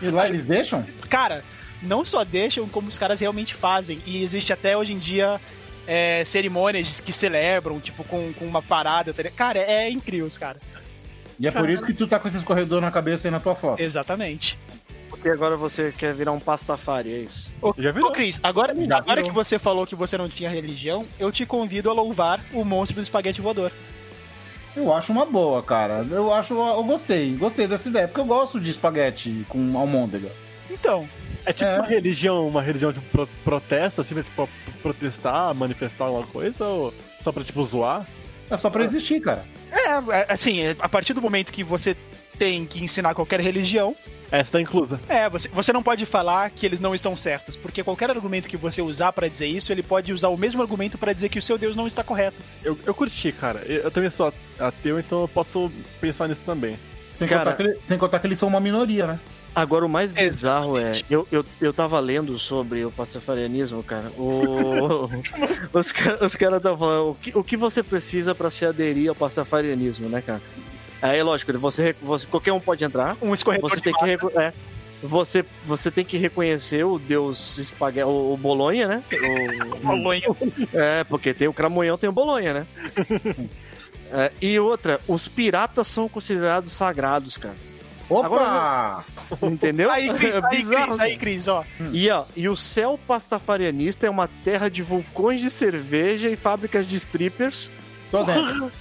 [SPEAKER 3] E lá eles deixam?
[SPEAKER 5] Cara, não só deixam, como os caras realmente fazem. E existe até hoje em dia é, cerimônias que celebram, tipo, com, com uma parada. tá? Cara, é incrível, os caras.
[SPEAKER 3] E é por isso que tu tá com esse escorredor na cabeça aí na tua foto.
[SPEAKER 5] Exatamente.
[SPEAKER 4] Porque agora você quer virar um pastafari, é isso.
[SPEAKER 5] Ô,
[SPEAKER 7] Já virou.
[SPEAKER 5] Ô, Cris, agora,
[SPEAKER 3] Já
[SPEAKER 5] agora
[SPEAKER 3] virou.
[SPEAKER 5] que você falou que você não tinha religião, eu te convido a louvar o monstro do espaguete voador.
[SPEAKER 3] Eu acho uma boa, cara. Eu acho, eu gostei, gostei dessa ideia, porque eu gosto de espaguete com almôndega.
[SPEAKER 5] Então,
[SPEAKER 7] É tipo
[SPEAKER 3] É.
[SPEAKER 7] uma religião, uma religião tipo pro, protesto, assim, pra, tipo, pra protestar, manifestar alguma coisa, ou só pra, tipo, zoar?
[SPEAKER 3] É só pra existir, cara.
[SPEAKER 5] é, é, assim, é, a partir do momento que você tem que ensinar qualquer religião,
[SPEAKER 7] Essa tá inclusa.
[SPEAKER 5] é, você, você não pode falar que eles não estão certos, porque qualquer argumento que você usar pra dizer isso, ele pode usar o mesmo argumento pra dizer que o seu Deus não está correto.
[SPEAKER 7] Eu, eu curti, cara. Eu, eu também sou ateu, então eu posso pensar nisso também.
[SPEAKER 3] Sem,
[SPEAKER 4] Cara-
[SPEAKER 3] contar que, ele- sem contar que eles são uma minoria, né?
[SPEAKER 4] Agora, o mais bizarro é. Eu, eu, eu tava lendo sobre o pastafarianismo, cara. O, os caras os cara estavam falando o que, o que você precisa pra se aderir ao pastafarianismo, né, cara? Aí, lógico, você, você, qualquer um pode entrar.
[SPEAKER 5] Um escorredor
[SPEAKER 4] Você
[SPEAKER 5] de
[SPEAKER 4] tem que. É, você, você tem que reconhecer o deus espaguete, o, o Bolonha, né? O,
[SPEAKER 5] Bolonha.
[SPEAKER 4] é, porque tem o Cramunhão, tem o Bolonha, né? É, e outra, os piratas são considerados sagrados, cara.
[SPEAKER 3] Opa!
[SPEAKER 4] Entendeu?
[SPEAKER 5] Aí, Cris,
[SPEAKER 4] É
[SPEAKER 5] aí,
[SPEAKER 4] bizarro,
[SPEAKER 5] Cris, aí, Cris, ó.
[SPEAKER 4] E, ó, e o céu pastafarianista é uma terra de vulcões de cerveja e fábricas de strippers.
[SPEAKER 3] Tô dentro.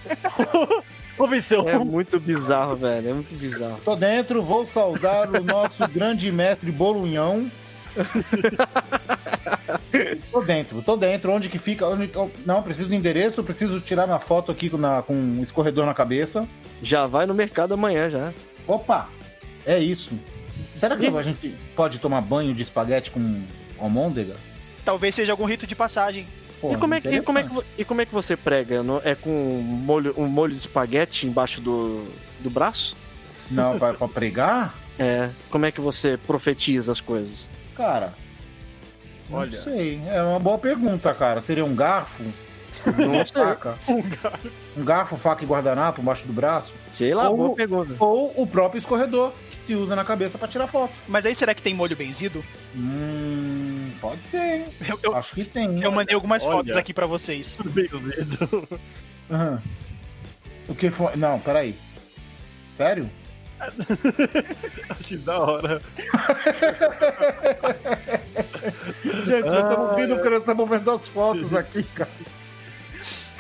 [SPEAKER 7] Convenceu.
[SPEAKER 4] É muito bizarro, velho. É muito bizarro.
[SPEAKER 3] Tô dentro, vou saudar o nosso grande mestre Bolunhão. tô dentro, tô dentro. Onde que fica? Onde- Não, preciso do endereço, preciso tirar minha foto aqui com, na- com um escorredor na cabeça.
[SPEAKER 4] Já vai no mercado amanhã já.
[SPEAKER 3] Opa! É isso. Será que a gente pode tomar banho de espaguete com almôndega?
[SPEAKER 5] Talvez seja algum rito de passagem.
[SPEAKER 3] Pô,
[SPEAKER 4] e, como é, que- e, como é que, e como é que você prega? É com um molho, um molho de espaguete embaixo do, do braço?
[SPEAKER 3] Não, vai pra pregar?
[SPEAKER 4] É. Como é que você profetiza as coisas?
[SPEAKER 3] Cara,
[SPEAKER 7] Olha.
[SPEAKER 3] não sei. É uma boa pergunta, cara. Seria um garfo?
[SPEAKER 4] Não
[SPEAKER 3] Uma faca? Um garfo, faca e guardanapo embaixo do braço?
[SPEAKER 4] Sei lá,
[SPEAKER 3] Ou-
[SPEAKER 4] boa pergunta.
[SPEAKER 3] Ou o próprio escorredor, que se usa na cabeça pra tirar foto.
[SPEAKER 5] Mas aí será que tem molho benzido?
[SPEAKER 3] Hum, pode ser.
[SPEAKER 5] Eu, eu,
[SPEAKER 3] Acho que tem.
[SPEAKER 5] eu mandei algumas
[SPEAKER 7] Olha.
[SPEAKER 5] fotos aqui pra vocês.
[SPEAKER 3] Aham. O que foi? Não, peraí. Sério?
[SPEAKER 7] Que da hora.
[SPEAKER 3] Gente, nós estamos porque nós estamos vendo as fotos aqui, cara.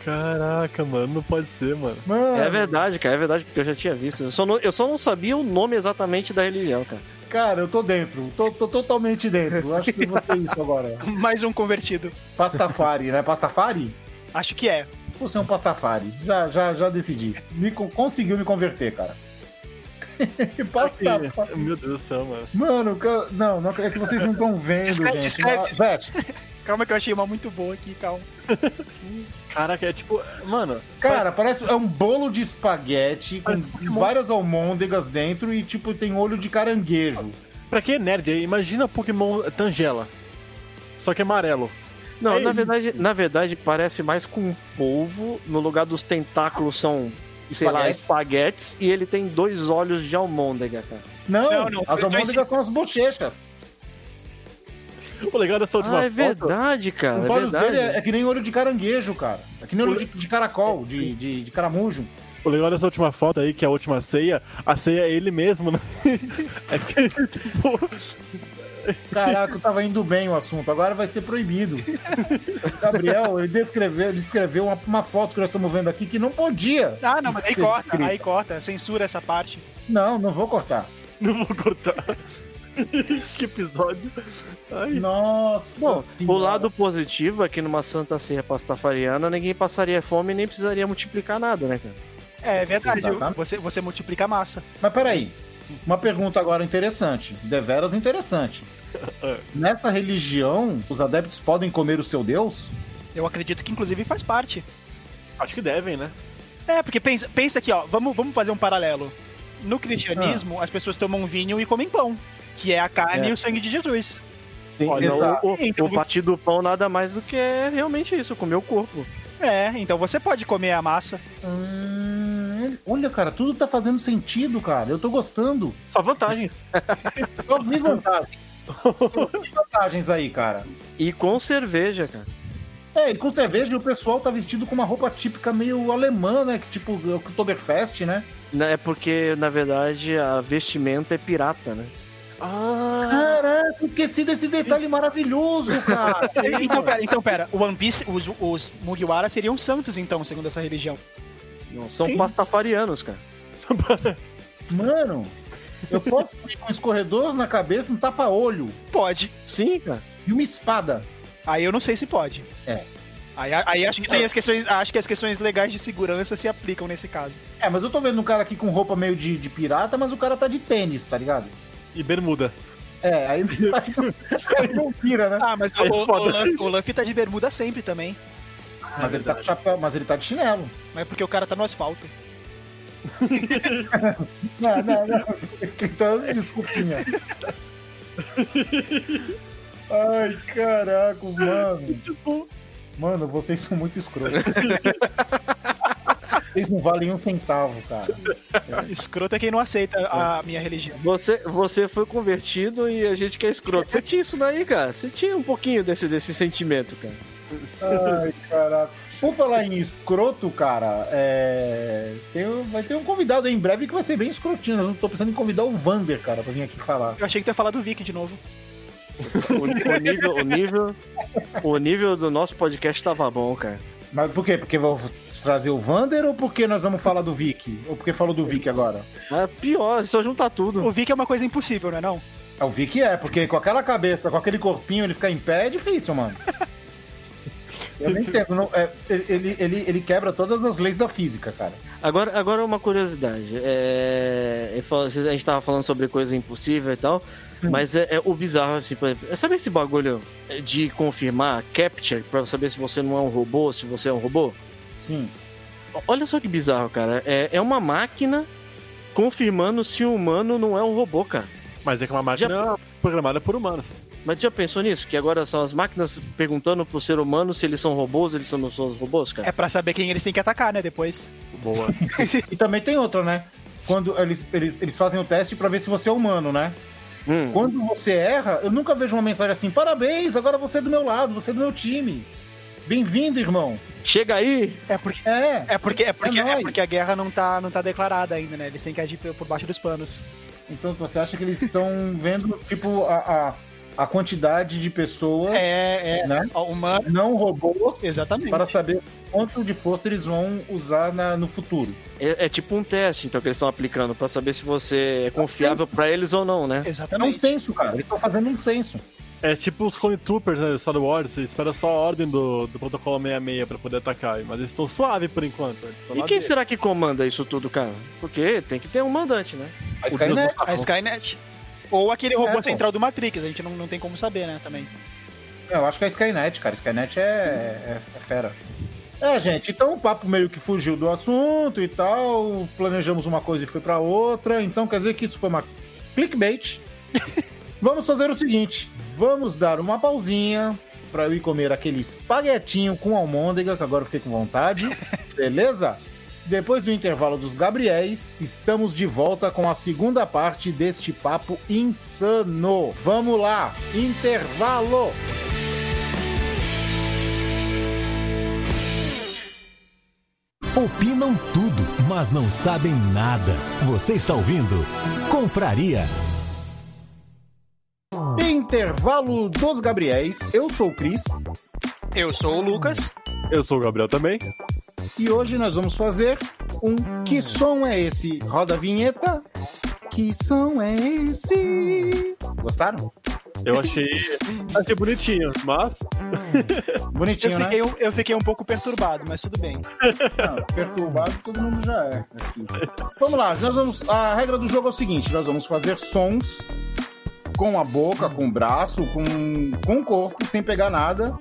[SPEAKER 7] Caraca, mano, não pode ser, mano.
[SPEAKER 3] Mano,
[SPEAKER 4] É verdade, cara, é verdade, porque eu já tinha visto. Eu só não, eu só não sabia o nome exatamente da religião, cara.
[SPEAKER 3] Cara, eu tô dentro. Tô, tô totalmente dentro. Acho que vou ser isso agora.
[SPEAKER 5] Mais um convertido.
[SPEAKER 3] Pastafari, né? Pastafari?
[SPEAKER 5] Acho que é.
[SPEAKER 3] Vou ser um pastafari. Já, já, já decidi. Me, con- conseguiu me converter, cara. Pastafari.
[SPEAKER 7] Meu Deus do céu, mano.
[SPEAKER 3] Mano, não, não, é que vocês não estão vendo,
[SPEAKER 5] Descreve,
[SPEAKER 3] gente.
[SPEAKER 5] descreve.
[SPEAKER 3] Vete,
[SPEAKER 5] Calma que eu achei uma muito boa aqui, calma.
[SPEAKER 7] Caraca, é tipo. Mano,
[SPEAKER 3] Cara, parece é um bolo de espaguete com várias almôndegas dentro e tipo tem olho de caranguejo.
[SPEAKER 7] pra quem é nerd aí, imagina Pokémon Tangela. Só que amarelo.
[SPEAKER 4] Não,
[SPEAKER 7] É
[SPEAKER 4] na verdade, na verdade parece mais com um polvo. No lugar dos tentáculos são, sei lá,
[SPEAKER 3] Espaguete.
[SPEAKER 4] espaguetes. E ele tem dois olhos de almôndega, cara.
[SPEAKER 3] Não,
[SPEAKER 5] Não, não,
[SPEAKER 3] as almôndegas são as bochechas.
[SPEAKER 7] O legal dessa última
[SPEAKER 4] Ah, é
[SPEAKER 7] foto.
[SPEAKER 4] verdade, cara.
[SPEAKER 3] Os
[SPEAKER 4] É
[SPEAKER 3] olhos
[SPEAKER 4] verdade.
[SPEAKER 3] dele é, é que nem olho de caranguejo, cara. É que nem olho de, de caracol, de, de, de caramujo.
[SPEAKER 7] O legal dessa última foto aí, que é a última ceia, a ceia é ele mesmo, né? É que, tipo,
[SPEAKER 3] Caraca, eu tava indo bem o assunto, agora vai ser proibido. O Gabriel, ele descreveu, descreveu uma, uma foto que nós estamos vendo aqui que não podia.
[SPEAKER 5] Ah, não, mas aí corta,
[SPEAKER 3] descrita.
[SPEAKER 5] aí corta, censura essa parte.
[SPEAKER 3] Não, não vou cortar.
[SPEAKER 7] não vou cortar. que episódio. Ai,
[SPEAKER 3] Nossa.
[SPEAKER 4] Bom, o lado positivo é que numa Santa Ceia pastafariana ninguém passaria fome e nem precisaria multiplicar nada, né, cara?
[SPEAKER 5] É verdade,
[SPEAKER 3] Exatamente.
[SPEAKER 5] você, você multiplica a massa.
[SPEAKER 3] Mas peraí, uma pergunta agora interessante, deveras interessante. Nessa religião, os adeptos podem comer o seu Deus?
[SPEAKER 5] Eu acredito que inclusive faz parte.
[SPEAKER 7] acho que devem, né?
[SPEAKER 5] É, porque pensa, pensa aqui, ó, vamos, vamos fazer um paralelo. No cristianismo, as pessoas tomam vinho e comem pão, que é a carne
[SPEAKER 4] É.
[SPEAKER 5] e o sangue de Jesus.
[SPEAKER 3] Sim,
[SPEAKER 4] Olha,
[SPEAKER 3] exato.
[SPEAKER 4] o, o,
[SPEAKER 5] Então
[SPEAKER 4] o partir do pão nada mais do que é realmente isso, comer o corpo.
[SPEAKER 5] É, então você pode comer a massa.
[SPEAKER 3] Hum, olha, cara, tudo tá fazendo sentido, cara. Eu tô gostando.
[SPEAKER 7] Só vantagens.
[SPEAKER 3] Só vi vantagens. Só vi vantagens aí, cara.
[SPEAKER 4] E com cerveja, cara.
[SPEAKER 3] É, e com cerveja o pessoal tá vestido com uma roupa típica meio alemã, né? Que tipo, o Oktoberfest, né?
[SPEAKER 4] Né, É porque, na verdade, a vestimenta é pirata, né?
[SPEAKER 7] Ah,
[SPEAKER 3] Caraca, esqueci desse detalhe maravilhoso, cara.
[SPEAKER 5] Então, pera, então, pera, o One Piece, os, os Mugiwara seriam santos, então, segundo essa religião.
[SPEAKER 4] Não, são
[SPEAKER 5] Sim.
[SPEAKER 4] pastafarianos, cara.
[SPEAKER 3] Mano, eu posso ir com um escorredor na cabeça, um tapa-olho
[SPEAKER 5] Pode.
[SPEAKER 4] Sim, cara.
[SPEAKER 3] e uma espada.
[SPEAKER 5] Aí eu não sei se pode.
[SPEAKER 3] É.
[SPEAKER 5] Aí, aí acho que tem as questões, acho que as questões legais de segurança se aplicam nesse caso.
[SPEAKER 3] É, mas eu tô vendo um cara aqui com roupa meio de, de pirata, mas o cara tá de tênis, tá ligado?
[SPEAKER 7] e bermuda.
[SPEAKER 3] É, aí, aí, não- aí não pira, né?
[SPEAKER 5] Ah, mas
[SPEAKER 7] Aí
[SPEAKER 5] o, o,
[SPEAKER 7] foda.
[SPEAKER 5] Luffy, o Luffy tá de bermuda sempre também.
[SPEAKER 3] Mas ele tá com chapéu, mas ele tá de chinelo.
[SPEAKER 5] Mas é porque o cara tá no asfalto.
[SPEAKER 3] Não, não, não. Então, desculpinha. Ai, caraca, mano. Mano, vocês são muito escrotos. Vocês não valem um centavo, cara.
[SPEAKER 5] Escroto é quem não aceita a minha religião.
[SPEAKER 4] Você, você foi convertido e a gente quer escroto. Você tinha isso daí, cara? Você tinha um pouquinho desse, desse sentimento, cara.
[SPEAKER 3] Ai, caraca. Por falar em escroto, cara, é... tem- vai ter um convidado aí em breve que vai ser bem escrotinho. Eu tô pensando em convidar o Vander, cara, pra vir aqui falar.
[SPEAKER 5] Eu achei que tu ia falar do Vic de novo.
[SPEAKER 4] O, o nível, o, nível, o nível do nosso podcast tava bom, cara.
[SPEAKER 3] Mas por quê? Porque vou trazer o Vander ou porque nós vamos falar do Vic? Ou porque falou do Vic agora?
[SPEAKER 4] É pior, só juntar tudo.
[SPEAKER 5] O Vic é uma coisa impossível, não é não?
[SPEAKER 3] É, o Vic é, porque com aquela cabeça, com aquele corpinho, ele ficar em pé é difícil, mano. Eu nem entendo. não- é, ele, ele, ele quebra todas as leis da física, cara.
[SPEAKER 4] Agora, agora uma curiosidade. É, a gente tava falando sobre coisa impossível e tal, mas é, é o bizarro, assim, por exemplo, é, sabe esse bagulho de confirmar capture pra saber se você não é um robô, se você é um robô?
[SPEAKER 3] Sim.
[SPEAKER 4] Olha só que bizarro, cara. É, é uma máquina confirmando se o humano não é um robô, cara.
[SPEAKER 7] Mas é que é uma máquina programada por humanos.
[SPEAKER 4] Mas já pensou nisso? Que agora são as máquinas perguntando pro ser humano se eles são robôs, eles são, não são os robôs, cara?
[SPEAKER 5] É pra saber quem eles têm que atacar, né, depois.
[SPEAKER 7] Boa.
[SPEAKER 3] E também tem outra, né? Quando eles, eles, eles fazem o teste pra ver se você é humano, né?
[SPEAKER 4] Hum.
[SPEAKER 3] Quando você erra, eu nunca vejo uma mensagem assim: parabéns, agora você é do meu lado, você é do meu time. Bem-vindo, irmão.
[SPEAKER 4] Chega aí!
[SPEAKER 5] É porque
[SPEAKER 3] É.
[SPEAKER 5] é porque é porque,
[SPEAKER 3] É
[SPEAKER 5] é porque a guerra não tá não tá declarada ainda, né? Eles têm que agir por por baixo dos panos.
[SPEAKER 3] Então você acha que eles estão vendo, tipo, a, a, a quantidade de pessoas,
[SPEAKER 5] É, é.
[SPEAKER 3] né?
[SPEAKER 5] Humano,
[SPEAKER 3] Não robôs,
[SPEAKER 5] exatamente.
[SPEAKER 3] para saber quanto de força eles vão usar na- no futuro.
[SPEAKER 4] É, é tipo um teste, então, que eles estão aplicando pra saber se você é confiável pra eles ou não, né?
[SPEAKER 3] É um
[SPEAKER 5] Exatamente.
[SPEAKER 3] censo, cara. Eles estão fazendo um censo.
[SPEAKER 7] É tipo os Clone Troopers, né, do Star Wars, você espera só a ordem do, do protocolo 66 pra poder atacar, mas eles estão suaves por enquanto.
[SPEAKER 4] E quem
[SPEAKER 7] dentro.
[SPEAKER 4] será que comanda isso tudo, cara? Porque tem que ter um mandante, né?
[SPEAKER 3] A Skynet.
[SPEAKER 5] A Skynet. Ou aquele robô
[SPEAKER 3] É,
[SPEAKER 5] central do Matrix, a gente não, não tem como saber, né, também.
[SPEAKER 3] Eu acho que é a Skynet, cara. Skynet é, é, é fera. É, gente, então o papo meio que fugiu do assunto e tal. Planejamos uma coisa e foi pra outra. Então quer dizer que isso foi uma clickbait. vamos fazer o seguinte: vamos dar uma pausinha pra eu ir comer aquele espaguetinho com almôndega, que agora eu fiquei com vontade. Beleza? Depois do intervalo dos Gabriéis, estamos de volta com a segunda parte deste papo insano. Vamos lá, intervalo!
[SPEAKER 6] Opinam tudo, mas não sabem nada. Você está ouvindo Confraria.
[SPEAKER 3] Intervalo dos Gabriéis. Eu sou o Cris
[SPEAKER 5] Eu sou o Lucas.
[SPEAKER 7] Eu sou o Gabriel também.
[SPEAKER 3] E hoje nós vamos fazer um Que som é esse? Roda a vinheta. Que som é esse? Gostaram?
[SPEAKER 7] Eu achei. achei bonitinho, mas.
[SPEAKER 5] Eu
[SPEAKER 3] Bonitinho, né?
[SPEAKER 5] fiquei, um, eu fiquei um pouco perturbado, mas tudo bem.
[SPEAKER 3] Não, perturbado todo mundo já é. aqui. Vamos lá, nós vamos. A regra do jogo é o seguinte: nós vamos fazer sons com a boca, com o braço, com, com o corpo, sem pegar nada,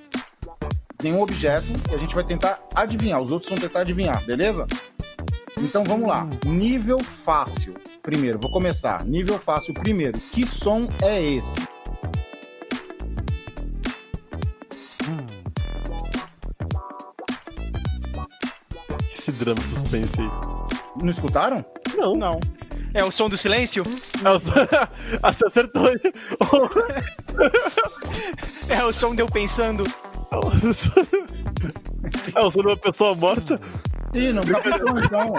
[SPEAKER 3] nenhum objeto, e a gente vai tentar adivinhar. Os outros vão tentar adivinhar, beleza? Então vamos lá. Nível fácil. Primeiro, vou começar. Nível fácil primeiro. Que som é esse?
[SPEAKER 7] Esse drama suspense aí.
[SPEAKER 3] Não escutaram?
[SPEAKER 7] Não.
[SPEAKER 5] Não. É o som do silêncio?
[SPEAKER 7] É, o som- Ah, Você acertou.
[SPEAKER 5] É o som de eu pensando.
[SPEAKER 7] É o som de uma pessoa morta.
[SPEAKER 3] Ih, não capitou então.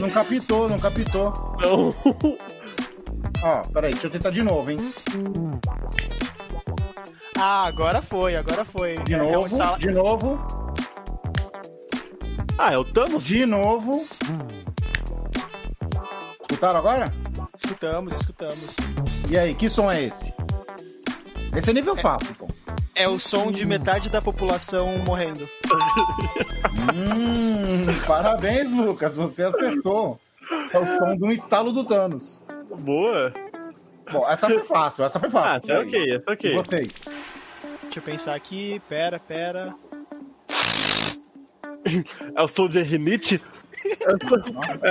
[SPEAKER 3] Não capitou, não capitou.
[SPEAKER 7] Não.
[SPEAKER 3] Ó, peraí, deixa eu tentar de novo, hein?
[SPEAKER 5] Ah, agora foi, agora foi.
[SPEAKER 3] De
[SPEAKER 5] É, é um
[SPEAKER 3] novo,
[SPEAKER 5] estala-
[SPEAKER 3] de novo,
[SPEAKER 7] Ah, é o Thanos?
[SPEAKER 3] de novo. Escutaram agora?
[SPEAKER 5] Escutamos, escutamos.
[SPEAKER 3] E aí, que som é esse? Esse é nível fácil, pô.
[SPEAKER 5] É o som de metade da população morrendo.
[SPEAKER 3] Hum, parabéns, Lucas, você acertou. É o som de um estalo do Thanos.
[SPEAKER 7] Boa.
[SPEAKER 3] Bom, essa foi fácil, essa foi fácil.
[SPEAKER 7] Ah, essa é ok, essa é
[SPEAKER 3] E
[SPEAKER 7] ok.
[SPEAKER 3] vocês?
[SPEAKER 5] Deixa eu pensar aqui. Pera, pera.
[SPEAKER 7] É o som de rinite?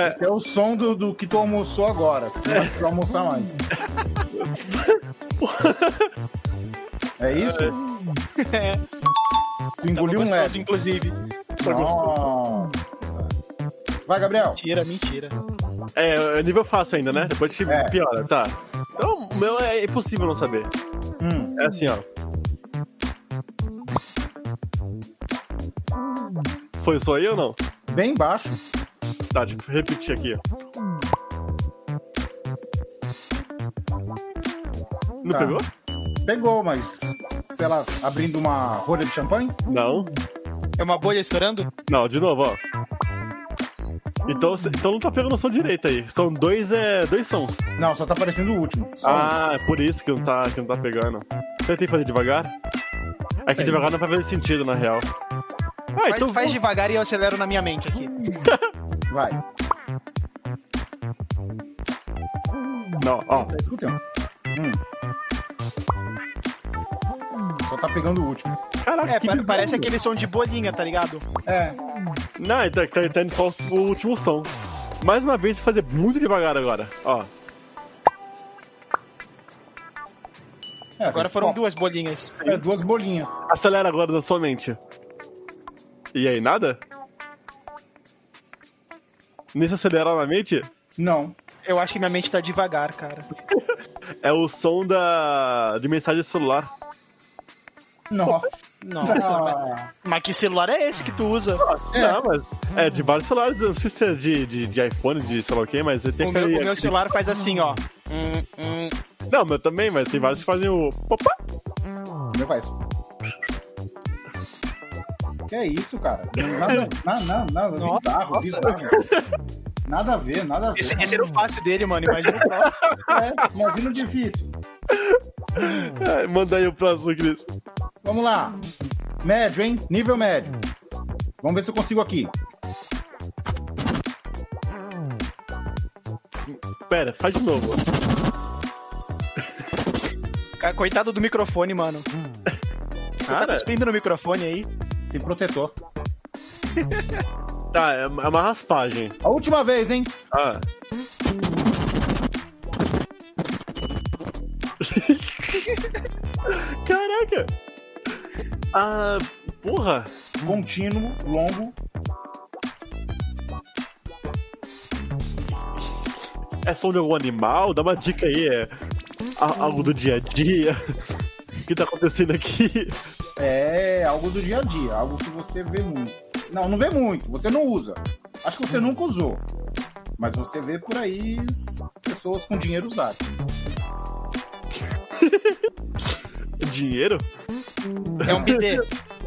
[SPEAKER 3] Esse é o som do, do que tu almoçou agora. Tu não vai almoçar mais. É isso?
[SPEAKER 5] É.
[SPEAKER 3] Tu engoliu um leve.
[SPEAKER 5] inclusive.
[SPEAKER 3] Nossa. Vai, Gabriel.
[SPEAKER 5] Mentira, mentira.
[SPEAKER 7] É, é nível fácil ainda, né? Depois te
[SPEAKER 3] É.
[SPEAKER 7] piora, tá. Então, o meu é impossível não saber.
[SPEAKER 3] Hum,
[SPEAKER 7] É assim, ó. Foi só aí ou não?
[SPEAKER 3] bem baixo.
[SPEAKER 7] Tá, deixa eu repetir aqui. Não
[SPEAKER 3] Tá.
[SPEAKER 7] pegou?
[SPEAKER 3] Pegou, mas, sei lá, abrindo uma rolha de champanhe?
[SPEAKER 7] Não.
[SPEAKER 5] É uma bolha estourando?
[SPEAKER 7] Não, de novo, ó. Então, então não tá pegando o som direito aí. São dois, é, dois sons.
[SPEAKER 3] Não, só tá aparecendo o último. Um.
[SPEAKER 7] Ah, é por isso que não tá, que não tá pegando. Você tem que fazer devagar? É que devagar não vai fazer sentido, na real. Ah,
[SPEAKER 5] Faz,
[SPEAKER 7] então
[SPEAKER 5] faz devagar e eu acelero na minha mente aqui.
[SPEAKER 3] Vai.
[SPEAKER 7] Não, ó.
[SPEAKER 3] Tá escutando. Hum. Só tá pegando o último.
[SPEAKER 7] Caraca,
[SPEAKER 5] É,
[SPEAKER 7] que
[SPEAKER 5] pa-
[SPEAKER 7] bizarro.
[SPEAKER 5] parece aquele som de bolinha, tá ligado?
[SPEAKER 3] É.
[SPEAKER 7] Não, tá, tá, tá indo só o último som. Mais uma vez, fazer muito devagar agora. Ó.
[SPEAKER 3] é
[SPEAKER 5] Agora foram duas bolinhas.
[SPEAKER 3] é, duas bolinhas.
[SPEAKER 7] Acelera agora na sua mente. E aí, nada? Nesse acelerar na mente,
[SPEAKER 3] Não.
[SPEAKER 5] Eu acho que minha mente tá devagar, cara.
[SPEAKER 7] é o som da de mensagem celular.
[SPEAKER 3] Nossa.
[SPEAKER 5] Nossa, mas,
[SPEAKER 3] Ah,
[SPEAKER 5] mas que celular é esse que tu usa?
[SPEAKER 7] Não, mas é de vários celulares. Não sei se é de, de, de iPhone, de sei lá o que, mas tem
[SPEAKER 5] O meu,
[SPEAKER 7] aquele.
[SPEAKER 5] o meu celular faz assim, ó. Hum, hum.
[SPEAKER 7] Não, meu também, mas tem vários que fazem o. Opa!
[SPEAKER 3] o meu faz. Que é isso, cara? Nada, nada, nada, nada
[SPEAKER 5] Nossa,
[SPEAKER 3] bizarro,
[SPEAKER 5] nossa.
[SPEAKER 3] bizarro. Nada a ver, nada a ver.
[SPEAKER 5] Esse, esse era o fácil dele, mano. Imagina o próximo.
[SPEAKER 3] É, imagina o difícil.
[SPEAKER 7] É, manda aí o próximo, Cris.
[SPEAKER 3] Vamos lá. Médio, hein? Nível médio. Vamos ver se eu consigo aqui.
[SPEAKER 7] Pera, faz de novo.
[SPEAKER 5] Coitado do microfone, mano. Você tá
[SPEAKER 7] Cara.
[SPEAKER 5] cuspindo no microfone aí?
[SPEAKER 3] Tem protetor.
[SPEAKER 7] Tá, é é uma raspagem.
[SPEAKER 3] A última vez, hein?
[SPEAKER 7] Ah. Caraca! Ah, porra!
[SPEAKER 3] Contínuo, longo.
[SPEAKER 7] É som de algum animal? Dá uma dica aí, é a- algo do dia a dia? O que tá acontecendo aqui?
[SPEAKER 3] É algo do dia a dia, algo que você vê muito. Não, não vê muito, você não usa. Acho que você nunca usou. Mas você vê por aí pessoas com dinheiro usado.
[SPEAKER 7] Dinheiro?
[SPEAKER 5] É um bidê.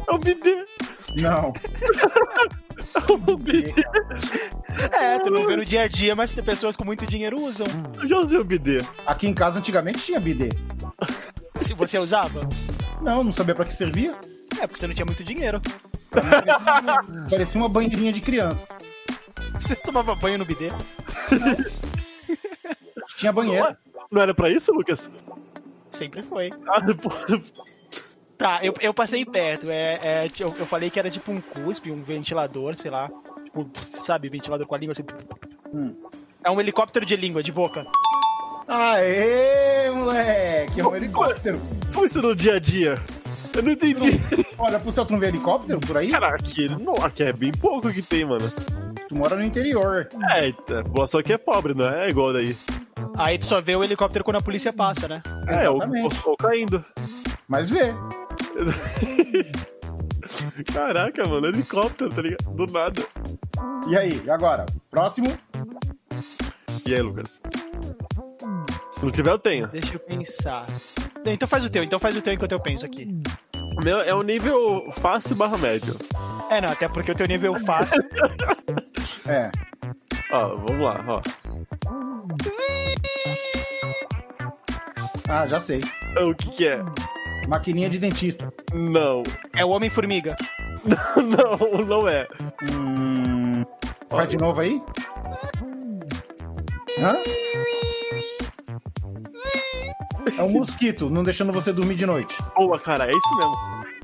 [SPEAKER 7] É um bidê!
[SPEAKER 3] Não.
[SPEAKER 7] É um bidê!
[SPEAKER 5] É, tu não vê no dia a dia, mas pessoas com muito dinheiro usam.
[SPEAKER 7] Eu já usei o bidê.
[SPEAKER 3] Aqui em casa antigamente tinha bidê.
[SPEAKER 5] Se você usava,
[SPEAKER 3] Não, não sabia pra que servia.
[SPEAKER 5] é porque você não tinha muito dinheiro.
[SPEAKER 3] Parecia uma banheirinha de criança.
[SPEAKER 5] Você tomava banho no bidê.
[SPEAKER 3] Tinha banheiro.
[SPEAKER 7] Não era pra isso, Lucas?
[SPEAKER 5] Sempre foi.
[SPEAKER 7] Ah, porra.
[SPEAKER 5] Tá, eu, eu passei perto. É, é, eu, eu falei que era tipo um cuspe, um ventilador, sei lá. Tipo, sabe, ventilador com a língua assim.
[SPEAKER 3] Hum.
[SPEAKER 5] É um helicóptero de língua, de boca.
[SPEAKER 3] Aê, moleque! É um helicóptero.
[SPEAKER 7] Como isso no dia a dia? Eu não entendi.
[SPEAKER 3] Olha, pro céu, tu não vê helicóptero por aí?
[SPEAKER 7] Cara, aqui, não, aqui é bem pouco que tem, mano.
[SPEAKER 3] Tu mora no interior.
[SPEAKER 7] É, a população aqui é pobre, não é igual daí.
[SPEAKER 5] Aí tu só vê o helicóptero quando a polícia passa, né?
[SPEAKER 7] É, ou, ou caindo.
[SPEAKER 3] Mas vê.
[SPEAKER 7] Caraca, mano, helicóptero, tá ligado? Do nada.
[SPEAKER 3] E aí, e agora? Próximo?
[SPEAKER 7] E aí, Lucas? Se não tiver, eu tenho.
[SPEAKER 5] Deixa eu pensar. Então faz o teu, então faz o teu enquanto eu penso aqui.
[SPEAKER 7] O meu é o nível fácil barra médio.
[SPEAKER 5] É, não, até porque o teu nível fácil.
[SPEAKER 3] É.
[SPEAKER 7] Ó, vamos lá, ó.
[SPEAKER 3] Ah, já sei.
[SPEAKER 7] O que que é?
[SPEAKER 3] Maquininha de dentista.
[SPEAKER 7] Não.
[SPEAKER 5] É o Homem-Formiga.
[SPEAKER 7] Não, não é.
[SPEAKER 3] Hum... Faz de novo aí? Hã? É um mosquito, não deixando você dormir de noite.
[SPEAKER 7] Boa, cara, é isso mesmo.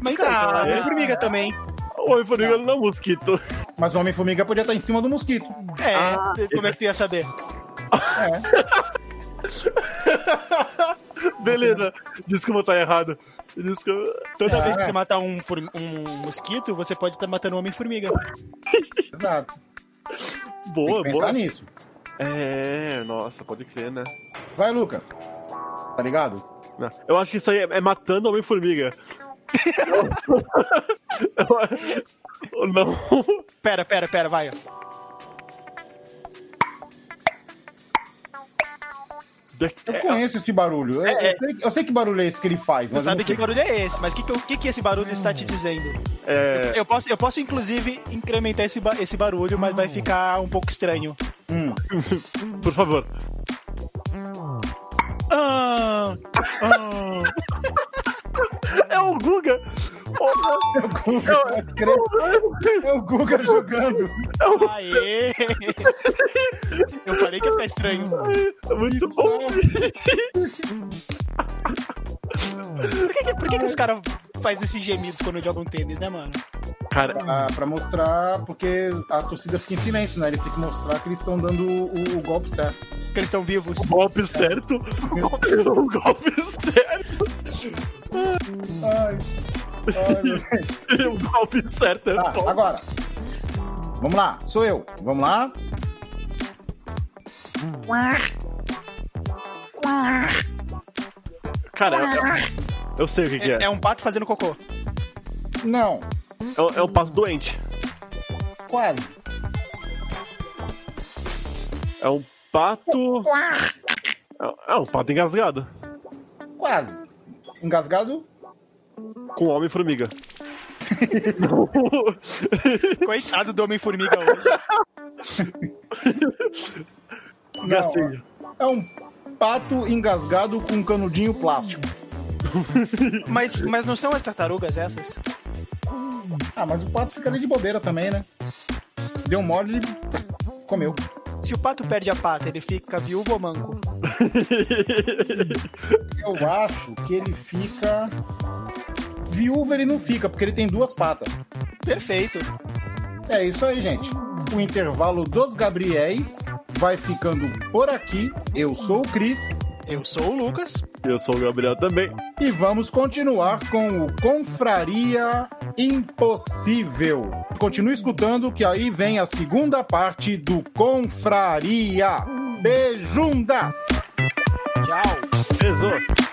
[SPEAKER 5] Mas então, então é o
[SPEAKER 3] Cara.
[SPEAKER 5] Homem-Formiga também.
[SPEAKER 7] O Homem-Formiga não é um mosquito.
[SPEAKER 3] Mas o Homem-Formiga podia estar em cima do mosquito.
[SPEAKER 5] É,
[SPEAKER 7] Ah,
[SPEAKER 5] como é que tu ia saber?
[SPEAKER 3] É.
[SPEAKER 7] Beleza. Desculpa estar errado. Desculpa.
[SPEAKER 5] Toda
[SPEAKER 3] É.
[SPEAKER 5] vez que você matar um, um mosquito, você pode estar matando um homem-formiga.
[SPEAKER 3] Exato.
[SPEAKER 7] Boa,
[SPEAKER 3] Tem que pensar
[SPEAKER 7] boa.
[SPEAKER 3] nisso.
[SPEAKER 7] É, nossa, pode crer, né?
[SPEAKER 3] Vai, Lucas. Tá ligado?
[SPEAKER 7] Não, Eu acho que isso aí é, é matando Homem-Formiga. Eu- Não.
[SPEAKER 5] Pera, pera, pera, vai.
[SPEAKER 3] Eu conheço esse barulho. Eu,
[SPEAKER 5] É,
[SPEAKER 3] eu sei, eu sei que barulho é esse que ele faz,
[SPEAKER 5] Você
[SPEAKER 3] mas eu
[SPEAKER 5] sabe que barulho é esse, mas o que, que, que, esse barulho está te dizendo?
[SPEAKER 7] É,
[SPEAKER 5] Eu posso, eu posso inclusive, incrementar esse, esse barulho, mas vai ficar um pouco estranho.
[SPEAKER 3] Hum.
[SPEAKER 7] por favor. É o Guga! Porra,
[SPEAKER 3] É o Guga, crer. É o Guga jogando.
[SPEAKER 5] Aê! Eu falei que ia ficar estranho.
[SPEAKER 7] é muito bom.
[SPEAKER 5] Por que, que- por que, que os caras fazem esses gemidos quando jogam tênis, né, mano?
[SPEAKER 7] Cara,
[SPEAKER 3] Ah, pra mostrar, porque a torcida fica em silêncio, né? Eles têm que mostrar que eles estão dando o, o golpe certo.
[SPEAKER 5] Porque eles estão vivos.
[SPEAKER 7] o golpe certo. O golpe, o golpe certo.
[SPEAKER 3] Ai. Ai, meu Deus.
[SPEAKER 7] O golpe certo é
[SPEAKER 3] Tá, agora. Vamos lá, sou eu. Vamos lá.
[SPEAKER 7] Cara, eu, eu- eu sei o que, que é.
[SPEAKER 5] É, é um pato fazendo cocô.
[SPEAKER 3] Não,
[SPEAKER 7] É, o- é o pato doente.
[SPEAKER 3] quase.
[SPEAKER 7] É um pato. É, é um pato engasgado.
[SPEAKER 3] Quase. Engasgado?
[SPEAKER 7] Com homem-formiga.
[SPEAKER 5] Coitado do Homem-Formiga hoje.
[SPEAKER 7] Gacinho.
[SPEAKER 3] É um pato engasgado com um canudinho plástico.
[SPEAKER 5] Mas, mas não são as tartarugas essas?
[SPEAKER 3] Ah, mas o pato fica ali de bobeira também, né? Deu mole, ele comeu.
[SPEAKER 5] Se o pato perde a pata, ele fica viúvo ou manco?
[SPEAKER 3] Eu acho que ele fica. Viúvo ele não fica, porque ele tem duas patas.
[SPEAKER 5] Perfeito.
[SPEAKER 3] É isso aí, gente. O intervalo dos Gabriéis vai ficando por aqui. Eu sou o Cris
[SPEAKER 5] Eu sou o Lucas.
[SPEAKER 7] Eu sou o Gabriel também.
[SPEAKER 3] e vamos continuar com o Confraria Impossível. Continue escutando que aí vem a segunda parte do Confraria. Beijundas!
[SPEAKER 5] Tchau.
[SPEAKER 7] Pesou.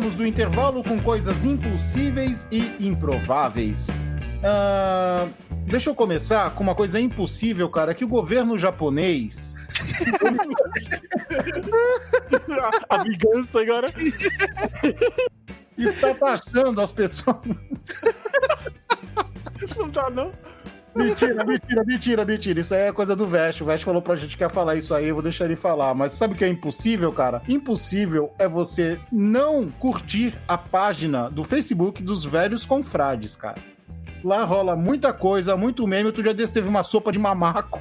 [SPEAKER 3] Voltamos do intervalo com coisas impossíveis e improváveis. Ah, deixa eu começar com uma coisa impossível, cara, que o governo japonês
[SPEAKER 7] A vingança agora.
[SPEAKER 3] está taxando as pessoas.
[SPEAKER 7] Não dá, não.
[SPEAKER 3] Mentira, mentira, mentira, mentira. Isso aí é coisa do Vest. O Vest falou pra gente que ia falar isso aí, eu vou deixar ele falar. Mas sabe o que é impossível, cara? Impossível é você não curtir a página do Facebook dos velhos confrades, cara. Lá rola muita coisa, muito meme. Outro dia desse teve uma sopa de mamaco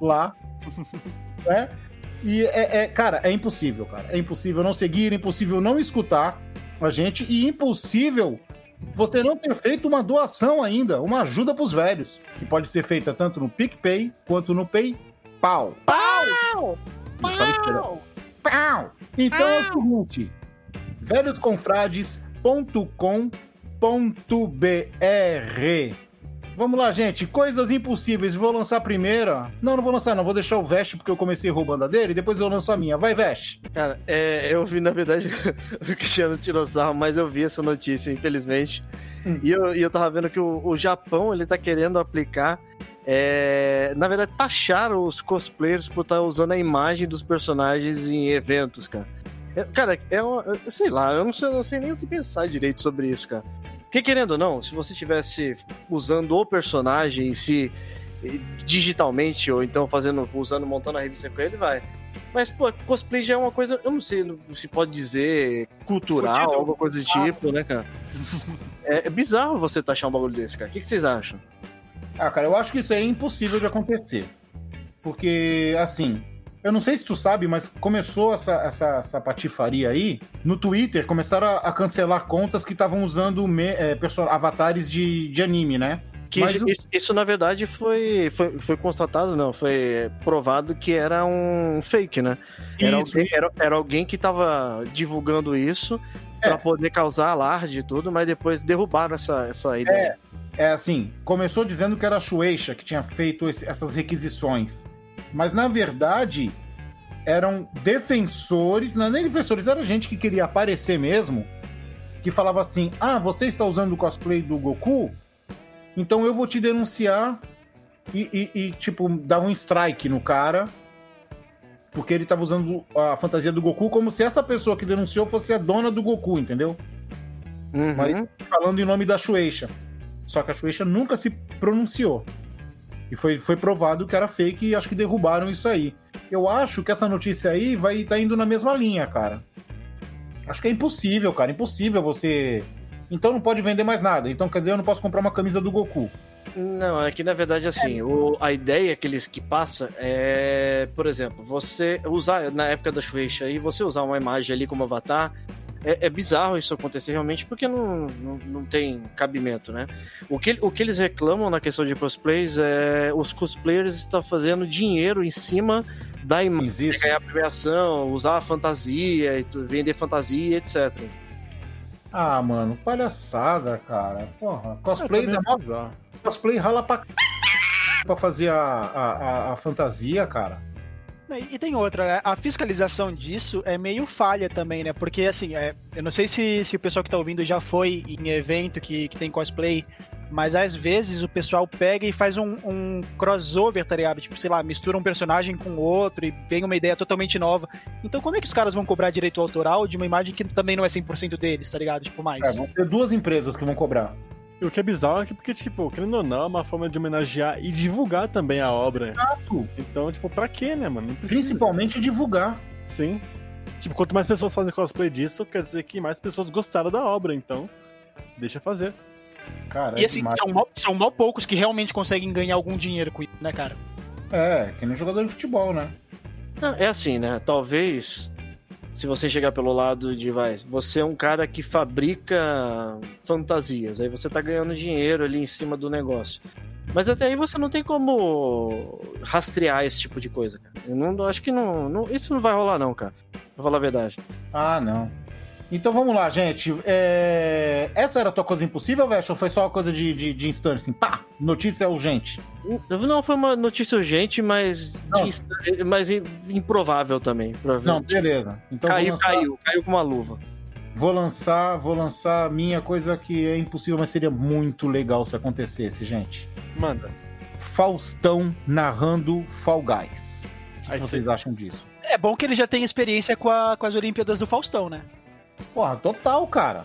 [SPEAKER 3] lá. né? E é, é- cara, é impossível, cara. É impossível não seguir, é impossível não escutar a gente e impossível você não ter feito uma doação ainda, uma ajuda pros velhos, que pode ser feita tanto no PicPay quanto no PayPal.
[SPEAKER 5] Pau!
[SPEAKER 3] Eu estava esperando. Pau! Então é o seguinte: velhosconfrades.com.br Vamos lá, gente. Coisas impossíveis. Vou lançar a primeira. Não, não vou lançar, não. Vou deixar o Vest porque eu comecei roubando a dele. Depois eu lanço a minha. Vai, Vest.
[SPEAKER 4] Cara, é, eu vi, na verdade, o Cristiano tirou sarro, mas eu vi essa notícia, infelizmente.
[SPEAKER 3] Hum.
[SPEAKER 4] E, eu, e eu tava vendo que o, o Japão, ele tá querendo aplicar, é, na verdade, taxar os cosplayers por estar usando a imagem dos personagens em eventos, cara. É, cara, é uma, sei lá, eu não sei, eu não sei nem o que pensar direito sobre isso, cara. Porque querendo ou não, se você estivesse usando o personagem em si, digitalmente, ou então fazendo, usando, montando a revista com ele, vai. Mas, pô, cosplay já é uma coisa, eu não sei se pode dizer cultural,
[SPEAKER 5] Fudido.
[SPEAKER 4] alguma coisa do tipo, né, cara? É, é bizarro você taxar um bagulho desse, cara. O que, que vocês acham?
[SPEAKER 3] Ah, cara, eu acho que isso é impossível de acontecer. Porque, assim, eu não sei se tu sabe, mas começou essa, essa, essa patifaria aí. No Twitter, começaram a, a cancelar contas que estavam usando me- é, avatares de, de anime, né?
[SPEAKER 4] Que
[SPEAKER 3] Mas o-
[SPEAKER 4] isso, isso, na verdade, foi, foi, foi constatado, não, foi provado que era um fake, né? Era, alguém, era, era alguém que tava divulgando isso
[SPEAKER 3] É.
[SPEAKER 4] pra poder causar alarde e tudo, mas depois derrubaram essa, essa ideia.
[SPEAKER 3] É assim, começou dizendo que era a Shueisha que tinha feito esse- essas requisições. Mas, na verdade, eram defensores, não é nem defensores, era gente que queria aparecer mesmo, que falava assim, ah, você está usando o cosplay do Goku? Então eu vou te denunciar e, e- e, tipo, dar um strike no cara, porque ele estava usando a fantasia do Goku como se essa pessoa que denunciou fosse a dona do Goku, entendeu?
[SPEAKER 4] Uhum.
[SPEAKER 3] Mas- falando em nome da Shueisha. Só que a Shueisha nunca se pronunciou. E foi, foi provado que era fake e acho que derrubaram isso aí. Eu acho que essa notícia aí vai estar indo na mesma linha, cara. Acho que é impossível, cara. Impossível você. Então não pode vender mais nada. Então quer dizer, eu não posso comprar uma camisa do Goku.
[SPEAKER 4] Não, é que na verdade, assim, o- a ideia que eles que passa é, por exemplo, você usar, na época da Shueisha aí, você usar uma imagem ali como avatar, é, é bizarro isso acontecer realmente, porque não, não, não tem cabimento, né? O que, o que eles reclamam na questão de cosplays é os cosplayers estão fazendo dinheiro em cima da imagem,
[SPEAKER 3] Existe.
[SPEAKER 4] ganhar premiação, usar fantasia, e tu- vender fantasia, etc.
[SPEAKER 3] Ah, mano, palhaçada, cara. Porra, cosplay,
[SPEAKER 7] É, também
[SPEAKER 3] da
[SPEAKER 7] é
[SPEAKER 3] cosplay rala pra c... pra fazer a, a, a- a fantasia, cara.
[SPEAKER 5] E tem outra, né? a fiscalização disso é meio falha também, né? Porque, assim, é, eu não sei se, se o pessoal que tá ouvindo já foi em evento que, que tem cosplay, mas às vezes o pessoal pega e faz um, um crossover, tá ligado? Tipo, sei lá, mistura um personagem com outro e vem uma ideia totalmente nova. Então, como é que os caras vão cobrar direito autoral de uma imagem que também não é 100% deles, tá ligado? Tipo, mais.
[SPEAKER 3] É, vão ter duas empresas que vão cobrar.
[SPEAKER 7] E o que é bizarro é que, porque, tipo, querendo ou não, é uma forma de homenagear e divulgar também a obra.
[SPEAKER 3] Exato.
[SPEAKER 7] Então, tipo, pra quê, né, mano?
[SPEAKER 3] Principalmente divulgar.
[SPEAKER 7] Sim. Tipo, quanto mais pessoas fazem cosplay disso, quer dizer que mais pessoas gostaram da obra, então. Deixa fazer.
[SPEAKER 3] Cara,
[SPEAKER 5] E
[SPEAKER 3] é
[SPEAKER 5] assim, são mó, são mó poucos que realmente conseguem ganhar algum dinheiro com isso, né, cara?
[SPEAKER 3] É, que nem jogador de futebol, né?
[SPEAKER 4] Não, é assim, né? Talvez se você chegar pelo lado de vai, você é um cara que fabrica fantasias, aí você tá ganhando dinheiro ali em cima do negócio. Mas até aí você não tem como rastrear esse tipo de coisa, cara. Eu não, acho que não, não- Isso não vai rolar, não, cara. Pra falar a verdade.
[SPEAKER 3] Ah, não. Então vamos lá, gente. É, Essa era a tua coisa impossível, Vesh? Ou foi só uma coisa de, de, de instante, assim? Pá! Notícia urgente.
[SPEAKER 4] Não foi uma notícia urgente, mas,
[SPEAKER 3] Não.
[SPEAKER 4] de insta- mas improvável também.
[SPEAKER 3] Não, beleza. Então
[SPEAKER 4] caiu,
[SPEAKER 3] lançar,
[SPEAKER 4] caiu, caiu com uma luva.
[SPEAKER 3] Vou lançar, vou lançar a minha coisa que é impossível, mas seria muito legal se acontecesse, gente.
[SPEAKER 7] Manda.
[SPEAKER 3] Faustão narrando Fall Guys. O que
[SPEAKER 7] Aí
[SPEAKER 3] vocês
[SPEAKER 7] sim.
[SPEAKER 3] acham disso?
[SPEAKER 5] É bom que ele já tem experiência com, a- com as Olimpíadas do Faustão, né?
[SPEAKER 3] Porra, total, cara.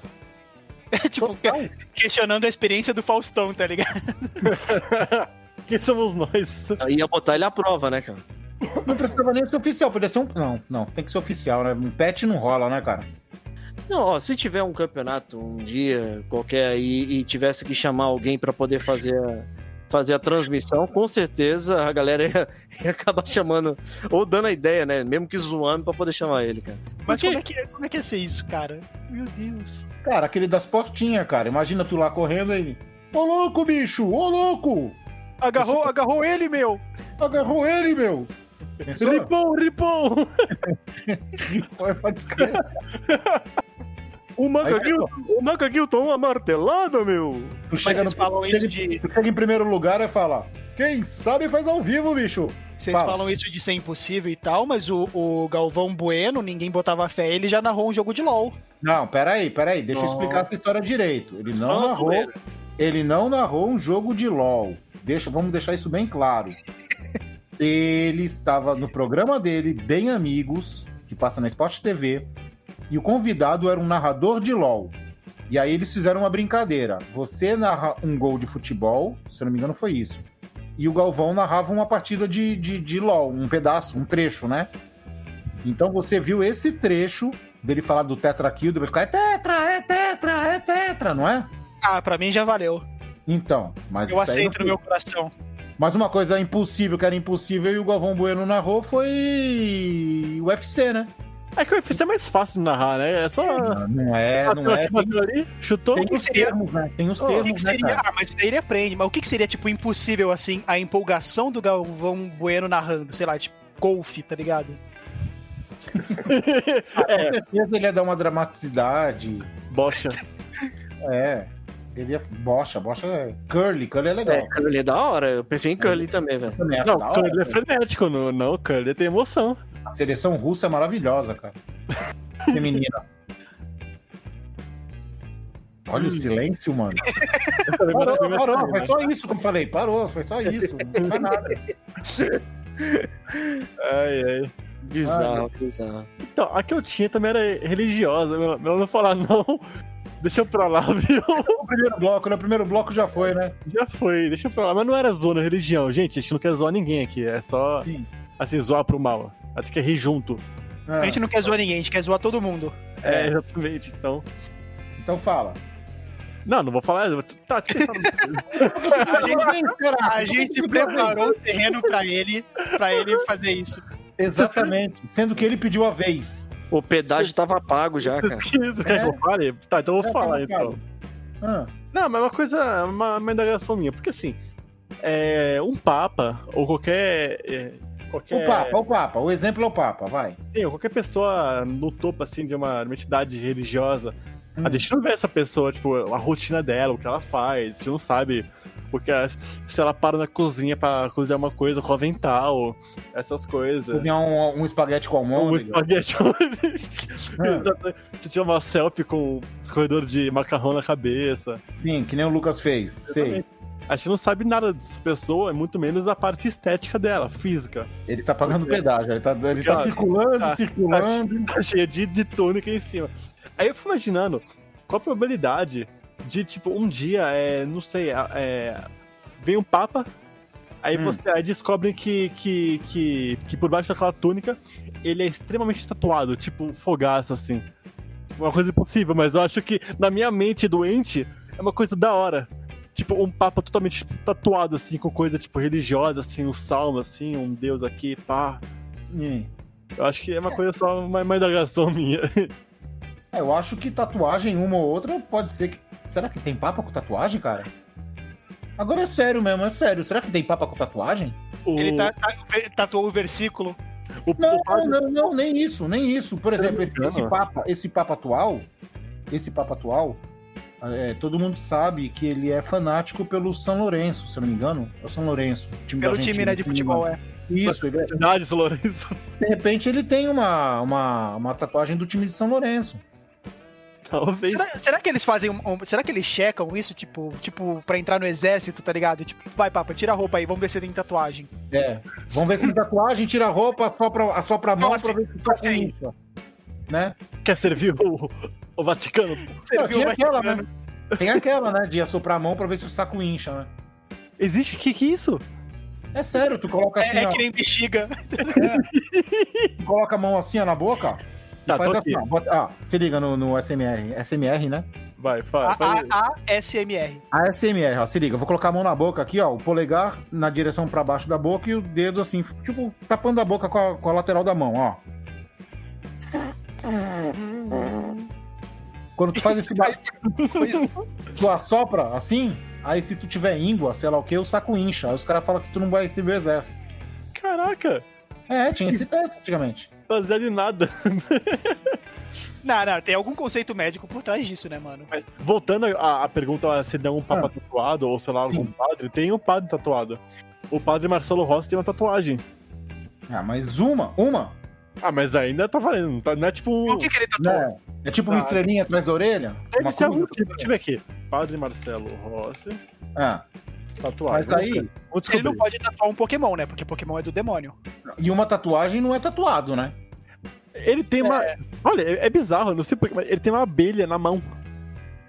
[SPEAKER 5] tipo,
[SPEAKER 3] Total.
[SPEAKER 5] questionando a experiência do Faustão, tá ligado?
[SPEAKER 7] Quem somos nós?
[SPEAKER 4] Aí ia botar ele à prova, né, cara?
[SPEAKER 3] Não precisava nem ser oficial, podia ser um. Não, não, tem que ser oficial, né? Um pet não rola, né, cara?
[SPEAKER 4] Não, ó, se tiver um campeonato um dia qualquer aí e tivesse que chamar alguém pra poder fazer a, fazer a transmissão, com certeza a galera ia, ia acabar chamando, ou dando a ideia, né? Mesmo que zoando pra poder chamar ele, cara.
[SPEAKER 5] Mas como é, que, como é que ia ser isso, cara? Meu Deus.
[SPEAKER 3] Cara, aquele das portinhas, cara. Imagina tu lá correndo aí. Ô louco, bicho! Ô louco!
[SPEAKER 5] Agarrou, agarrou ele, meu!
[SPEAKER 3] Agarrou ele, meu! Pensou?
[SPEAKER 7] Ripon, Ripon!
[SPEAKER 3] Vai pra descrever.
[SPEAKER 4] O
[SPEAKER 3] Aí,
[SPEAKER 4] Macaguilton, o Macaguilton uma martelada, meu!
[SPEAKER 3] Tu
[SPEAKER 5] Mas
[SPEAKER 3] chega,
[SPEAKER 5] vocês
[SPEAKER 3] no,
[SPEAKER 5] falam
[SPEAKER 3] chega,
[SPEAKER 5] isso de.
[SPEAKER 3] tu chega em primeiro lugar e fala: Quem sabe faz ao vivo, bicho!
[SPEAKER 5] Vocês
[SPEAKER 3] Fala.
[SPEAKER 5] falam isso de ser impossível e tal, mas o, o Galvão Bueno, ninguém botava fé, ele já narrou um jogo de LOL.
[SPEAKER 3] Não, peraí, peraí, deixa eu explicar essa história direito. Ele não
[SPEAKER 4] Fala,
[SPEAKER 3] narrou. Ele não narrou um jogo de LOL. Deixa, vamos deixar isso bem claro. Ele estava no programa dele, Bem Amigos, que passa na Sport TV, e o convidado era um narrador de LOL. E aí eles fizeram uma brincadeira. Você narra um gol de futebol, se não me engano foi isso. e o Galvão narrava uma partida de, de, de LOL, um pedaço, um trecho, né? Então você viu esse trecho dele falar do Tetra Kill, dele ficar é Tetra, é Tetra, é Tetra, não é?
[SPEAKER 5] Ah, pra mim já valeu.
[SPEAKER 3] Então, mas
[SPEAKER 5] Eu aceito no meu coração.
[SPEAKER 3] Mas uma coisa impossível que era impossível e o Galvão Bueno narrou foi o UFC, né?
[SPEAKER 7] É que o UFC é mais fácil de narrar, né? É só.
[SPEAKER 3] Não é, não é. Tem,
[SPEAKER 7] Bateu ali, chutou.
[SPEAKER 3] tem
[SPEAKER 5] que seria-
[SPEAKER 3] termos, né? Tem os
[SPEAKER 5] O que,
[SPEAKER 3] termos,
[SPEAKER 5] que
[SPEAKER 3] né,
[SPEAKER 5] seria.
[SPEAKER 3] cara?
[SPEAKER 5] Ah, mas daí ele aprende. Mas o que, que seria, tipo, impossível, assim, a empolgação do Galvão Bueno narrando? Sei lá, tipo, golfe, tá ligado?
[SPEAKER 3] Com certeza ele ia dar uma dramaticidade.
[SPEAKER 7] Bocha.
[SPEAKER 3] É. Ele ia. Bocha, bocha é. Curly, curly é legal.
[SPEAKER 4] É, Curly é da hora. Eu pensei em Curly também, velho.
[SPEAKER 3] Acho
[SPEAKER 7] Não,
[SPEAKER 3] da
[SPEAKER 7] o
[SPEAKER 3] hora,
[SPEAKER 7] Curly é frenético, não, não, o Curly tem emoção.
[SPEAKER 3] A seleção russa é maravilhosa, cara. Feminina. Olha o silêncio, mano. Parou, parou. Foi só isso que eu falei. Parou, foi só isso. Não foi nada.
[SPEAKER 7] Ai, ai.
[SPEAKER 4] Bizarro, bizarro.
[SPEAKER 7] Então, a que eu tinha também era religiosa. Meu, meu não falar não. Deixa eu pra lá, viu?
[SPEAKER 3] O primeiro bloco, né? O primeiro bloco já foi, né?
[SPEAKER 7] Já foi, deixa eu pra lá. Mas não era zona religião. Gente, a gente não quer zoar ninguém aqui. É só,
[SPEAKER 3] Sim.
[SPEAKER 7] Assim, zoar pro mal. A gente quer rir junto.
[SPEAKER 3] Ah,
[SPEAKER 5] A gente não quer zoar ninguém, a gente quer zoar todo mundo.
[SPEAKER 7] É, exatamente. Então.
[SPEAKER 3] Então fala.
[SPEAKER 7] Não, não vou falar. Tá,
[SPEAKER 5] A gente, a gente preparou o terreno pra ele, pra ele fazer isso.
[SPEAKER 3] Exatamente. Sendo que ele pediu a vez.
[SPEAKER 4] O pedágio tava pago já, cara.
[SPEAKER 7] Quer que eu fale? Tá, então eu vou
[SPEAKER 3] É,
[SPEAKER 7] falar
[SPEAKER 3] fala,
[SPEAKER 7] então.
[SPEAKER 3] Ah,
[SPEAKER 7] Não, mas é uma coisa, uma, uma indagação minha, porque assim, é, um papa, ou qualquer. é, qualquer
[SPEAKER 3] O Papa, o Papa. O exemplo é o Papa, vai.
[SPEAKER 7] sim, qualquer pessoa no topo assim de uma, uma entidade religiosa,
[SPEAKER 3] Hum.
[SPEAKER 7] a gente não vê essa pessoa, tipo, a rotina dela, o que ela faz, a gente não sabe porque ela- se ela para na cozinha pra cozinhar uma coisa com avental, essas coisas.
[SPEAKER 3] Cozinhar um, um espaguete com
[SPEAKER 7] Um
[SPEAKER 3] almôndega.
[SPEAKER 7] espaguete.
[SPEAKER 3] Ah.
[SPEAKER 7] Você tira uma selfie com escorredor de macarrão na cabeça.
[SPEAKER 3] Sim, que nem o Lucas fez. Sei.
[SPEAKER 7] A gente não sabe nada dessa pessoa, muito menos a parte estética dela, física.
[SPEAKER 3] Ele tá pagando pedágio. Ele tá, ele tá
[SPEAKER 7] Cara,
[SPEAKER 3] circulando,
[SPEAKER 7] tá-
[SPEAKER 3] circulando.
[SPEAKER 7] Tá cheia de, de túnica em cima. Aí eu fui imaginando qual a probabilidade de, tipo, um dia, é, não sei, é, vem um papa, aí
[SPEAKER 3] Hum.
[SPEAKER 7] você aí descobrem que, que, que, que por baixo daquela túnica ele é extremamente tatuado, tipo, fogaço, assim. Uma coisa impossível, mas eu acho que na minha mente doente é uma coisa da hora. Tipo, um papa totalmente tatuado, assim, com coisa, tipo, religiosa, assim, um salmo, assim, um deus aqui, pá.
[SPEAKER 3] Hum.
[SPEAKER 7] Eu acho que é uma coisa só, uma, uma indagação minha.
[SPEAKER 3] É, eu acho que tatuagem, uma ou outra, pode ser que. Será que tem papa com tatuagem, cara? Agora é sério mesmo, é sério. Será que tem papa com tatuagem?
[SPEAKER 7] O,
[SPEAKER 5] Ele tá, tá- tatuou o versículo.
[SPEAKER 7] o,
[SPEAKER 3] Não,
[SPEAKER 7] o padre-
[SPEAKER 3] não, não, nem isso, nem isso. Por exemplo, esse, esse papa, esse papa atual, esse papa atual, é, todo mundo sabe que ele é fanático pelo São Lourenço, se eu não me engano. É o São Lourenço. Time da
[SPEAKER 5] Pelo time,
[SPEAKER 3] Argentina,
[SPEAKER 5] né, de futebol,
[SPEAKER 3] engano.
[SPEAKER 5] é.
[SPEAKER 3] Isso, ele é-
[SPEAKER 7] cidade, São Lourenço.
[SPEAKER 3] de repente ele tem uma, uma, uma tatuagem do time de São Lourenço.
[SPEAKER 7] Talvez.
[SPEAKER 5] Será, será que eles fazem um, um- Será que eles checam isso, tipo, tipo, pra entrar no exército, tá ligado? Tipo, vai, papa, tira a roupa aí, vamos ver se tem tatuagem.
[SPEAKER 3] É. Vamos ver se tem tatuagem, tira a roupa, sopra, assopra a mão
[SPEAKER 5] Nossa,
[SPEAKER 3] pra ver se tá
[SPEAKER 5] assim.
[SPEAKER 3] Né?
[SPEAKER 7] Quer servir o, o Vaticano?
[SPEAKER 3] Não, tinha
[SPEAKER 5] o
[SPEAKER 3] aquela,
[SPEAKER 5] Vaticano.
[SPEAKER 3] né? Tem aquela, né? De assoprar a mão pra ver se o saco incha, né?
[SPEAKER 7] Existe? Que que é isso?
[SPEAKER 3] É sério, tu coloca assim,
[SPEAKER 5] É, é
[SPEAKER 3] ó.
[SPEAKER 5] que nem bexiga.
[SPEAKER 3] Tu coloca a mão assim, ó, na boca, ó. e
[SPEAKER 7] Tá,
[SPEAKER 3] faz assim, ó. Bota, ah, se liga no, no SMR. SMR, né?
[SPEAKER 7] Vai, fala.
[SPEAKER 5] A, a, a SMR.
[SPEAKER 3] A SMR, ó, se liga. Eu vou colocar a mão na boca aqui, ó. O polegar na direção pra baixo da boca e o dedo assim, tipo, tapando a boca com a, com a lateral da mão, ó. Quando tu faz esse ba-
[SPEAKER 5] Pois-
[SPEAKER 3] tu assopra assim, aí se tu tiver íngua, sei lá o que, o saco incha. Aí os caras falam que tu não vai receber o exército.
[SPEAKER 7] Caraca,
[SPEAKER 3] É, tinha esse teste antigamente.
[SPEAKER 7] baseado em nada.
[SPEAKER 5] Não, não, tem algum conceito médico por trás disso, né, mano?
[SPEAKER 7] Mas, Voltando à, à pergunta se dá um papa
[SPEAKER 3] Ah.
[SPEAKER 7] tatuado, ou sei lá, algum
[SPEAKER 3] Sim.
[SPEAKER 7] padre, tem um padre tatuado. O padre Marcelo Rossi tem uma tatuagem.
[SPEAKER 3] Ah, mas uma, uma,
[SPEAKER 7] Ah, mas ainda tá valendo. não tá- Não é tipo.
[SPEAKER 5] O que, que ele tatuou?
[SPEAKER 3] né? É tipo uma
[SPEAKER 7] Ah.
[SPEAKER 3] estrelinha atrás da orelha?
[SPEAKER 7] Deve ser algum tipo. Deixa eu ver aqui. Padre Marcelo Rossi,
[SPEAKER 3] Ah,
[SPEAKER 7] tatuagem.
[SPEAKER 3] mas aí,
[SPEAKER 5] Ele não pode tatuar um Pokémon, né? Porque Pokémon é do demônio.
[SPEAKER 3] e uma tatuagem não é tatuado, né?
[SPEAKER 7] Ele tem uma. Olha, é, é bizarro, eu não sei porquê, mas ele tem uma abelha na mão.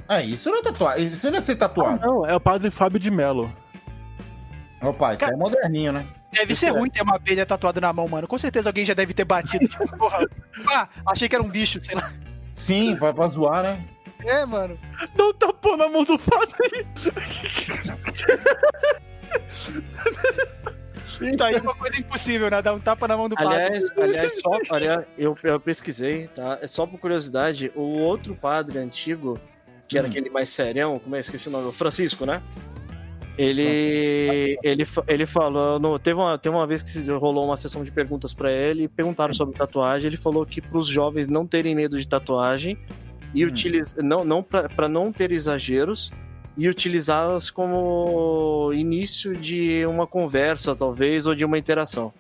[SPEAKER 3] Ah, isso não é tatuagem, isso não é ser
[SPEAKER 7] Ah,
[SPEAKER 3] tatuado.
[SPEAKER 7] não, é o padre Fábio de Mello.
[SPEAKER 3] Opa, isso aí é moderninho, né?
[SPEAKER 5] Deve ser ruim ter uma abelha tatuada na mão, mano. Com certeza alguém já deve ter batido. Tipo, porra, ah, achei que era um bicho, sei lá.
[SPEAKER 3] Sim, pra, pra zoar, né?
[SPEAKER 5] É, mano.
[SPEAKER 7] Não tapou na mão do padre.
[SPEAKER 5] Tá aí uma coisa impossível, né? Dar um tapa na mão do padre.
[SPEAKER 4] Aliás, aliás, só, aliás eu, eu pesquisei, tá? É só por curiosidade, o outro padre antigo, que era
[SPEAKER 3] Hum.
[SPEAKER 4] aquele mais serião, como é? Esqueci o nome, o Francisco, né? Ele, ele, ele falou. No, teve, uma, teve uma vez que se rolou uma sessão de perguntas pra ele e perguntaram sobre tatuagem. Ele falou que pros jovens não terem medo de tatuagem e
[SPEAKER 3] Hum.
[SPEAKER 4] utiliz, não, não pra, pra não ter exageros e utilizá-las como início de uma conversa, talvez, ou de uma interação.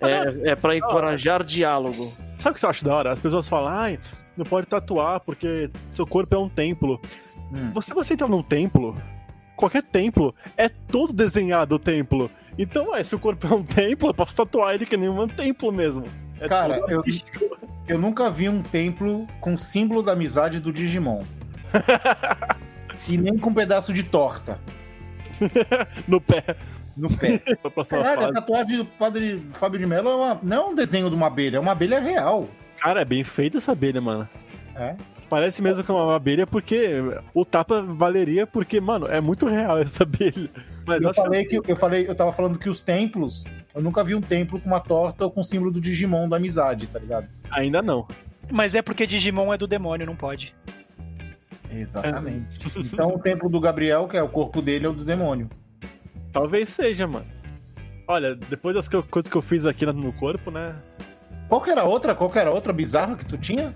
[SPEAKER 4] É, é para encorajar diálogo.
[SPEAKER 7] Sabe o que eu acho da hora? As pessoas falam, ai, não pode tatuar porque seu corpo é um templo.
[SPEAKER 3] Hum.
[SPEAKER 7] Você, você entra num templo, qualquer templo, é todo desenhado o templo. Então, é, se o corpo é um templo, eu posso tatuar ele que nem um templo mesmo. É
[SPEAKER 3] Cara, eu-. Eu nunca vi um templo com símbolo da amizade do Digimon. e nem com um pedaço de torta
[SPEAKER 7] no pé.
[SPEAKER 3] no pé. Caralho, a tatuagem do padre Fábio de Mello é uma- não é um desenho de uma abelha, é uma abelha real.
[SPEAKER 7] Cara, é bem feita essa abelha, mano.
[SPEAKER 3] É.
[SPEAKER 7] Parece mesmo que é uma abelha porque o tapa valeria porque, mano, é muito real essa abelha. Mas
[SPEAKER 3] Eu falei que eu falei, eu tava falando que os templos, eu nunca vi um templo com uma torta ou com o símbolo do Digimon da amizade, tá ligado?
[SPEAKER 7] ainda não.
[SPEAKER 5] Mas é porque Digimon é do demônio, não pode.
[SPEAKER 3] Exatamente. Então o templo do Gabriel, que é o corpo dele, é o do demônio.
[SPEAKER 7] Talvez seja, mano. Olha, depois das co- coisas que eu fiz aqui no corpo, né?
[SPEAKER 3] Qual que era a outra? Qual que era a outra bizarra que tu tinha?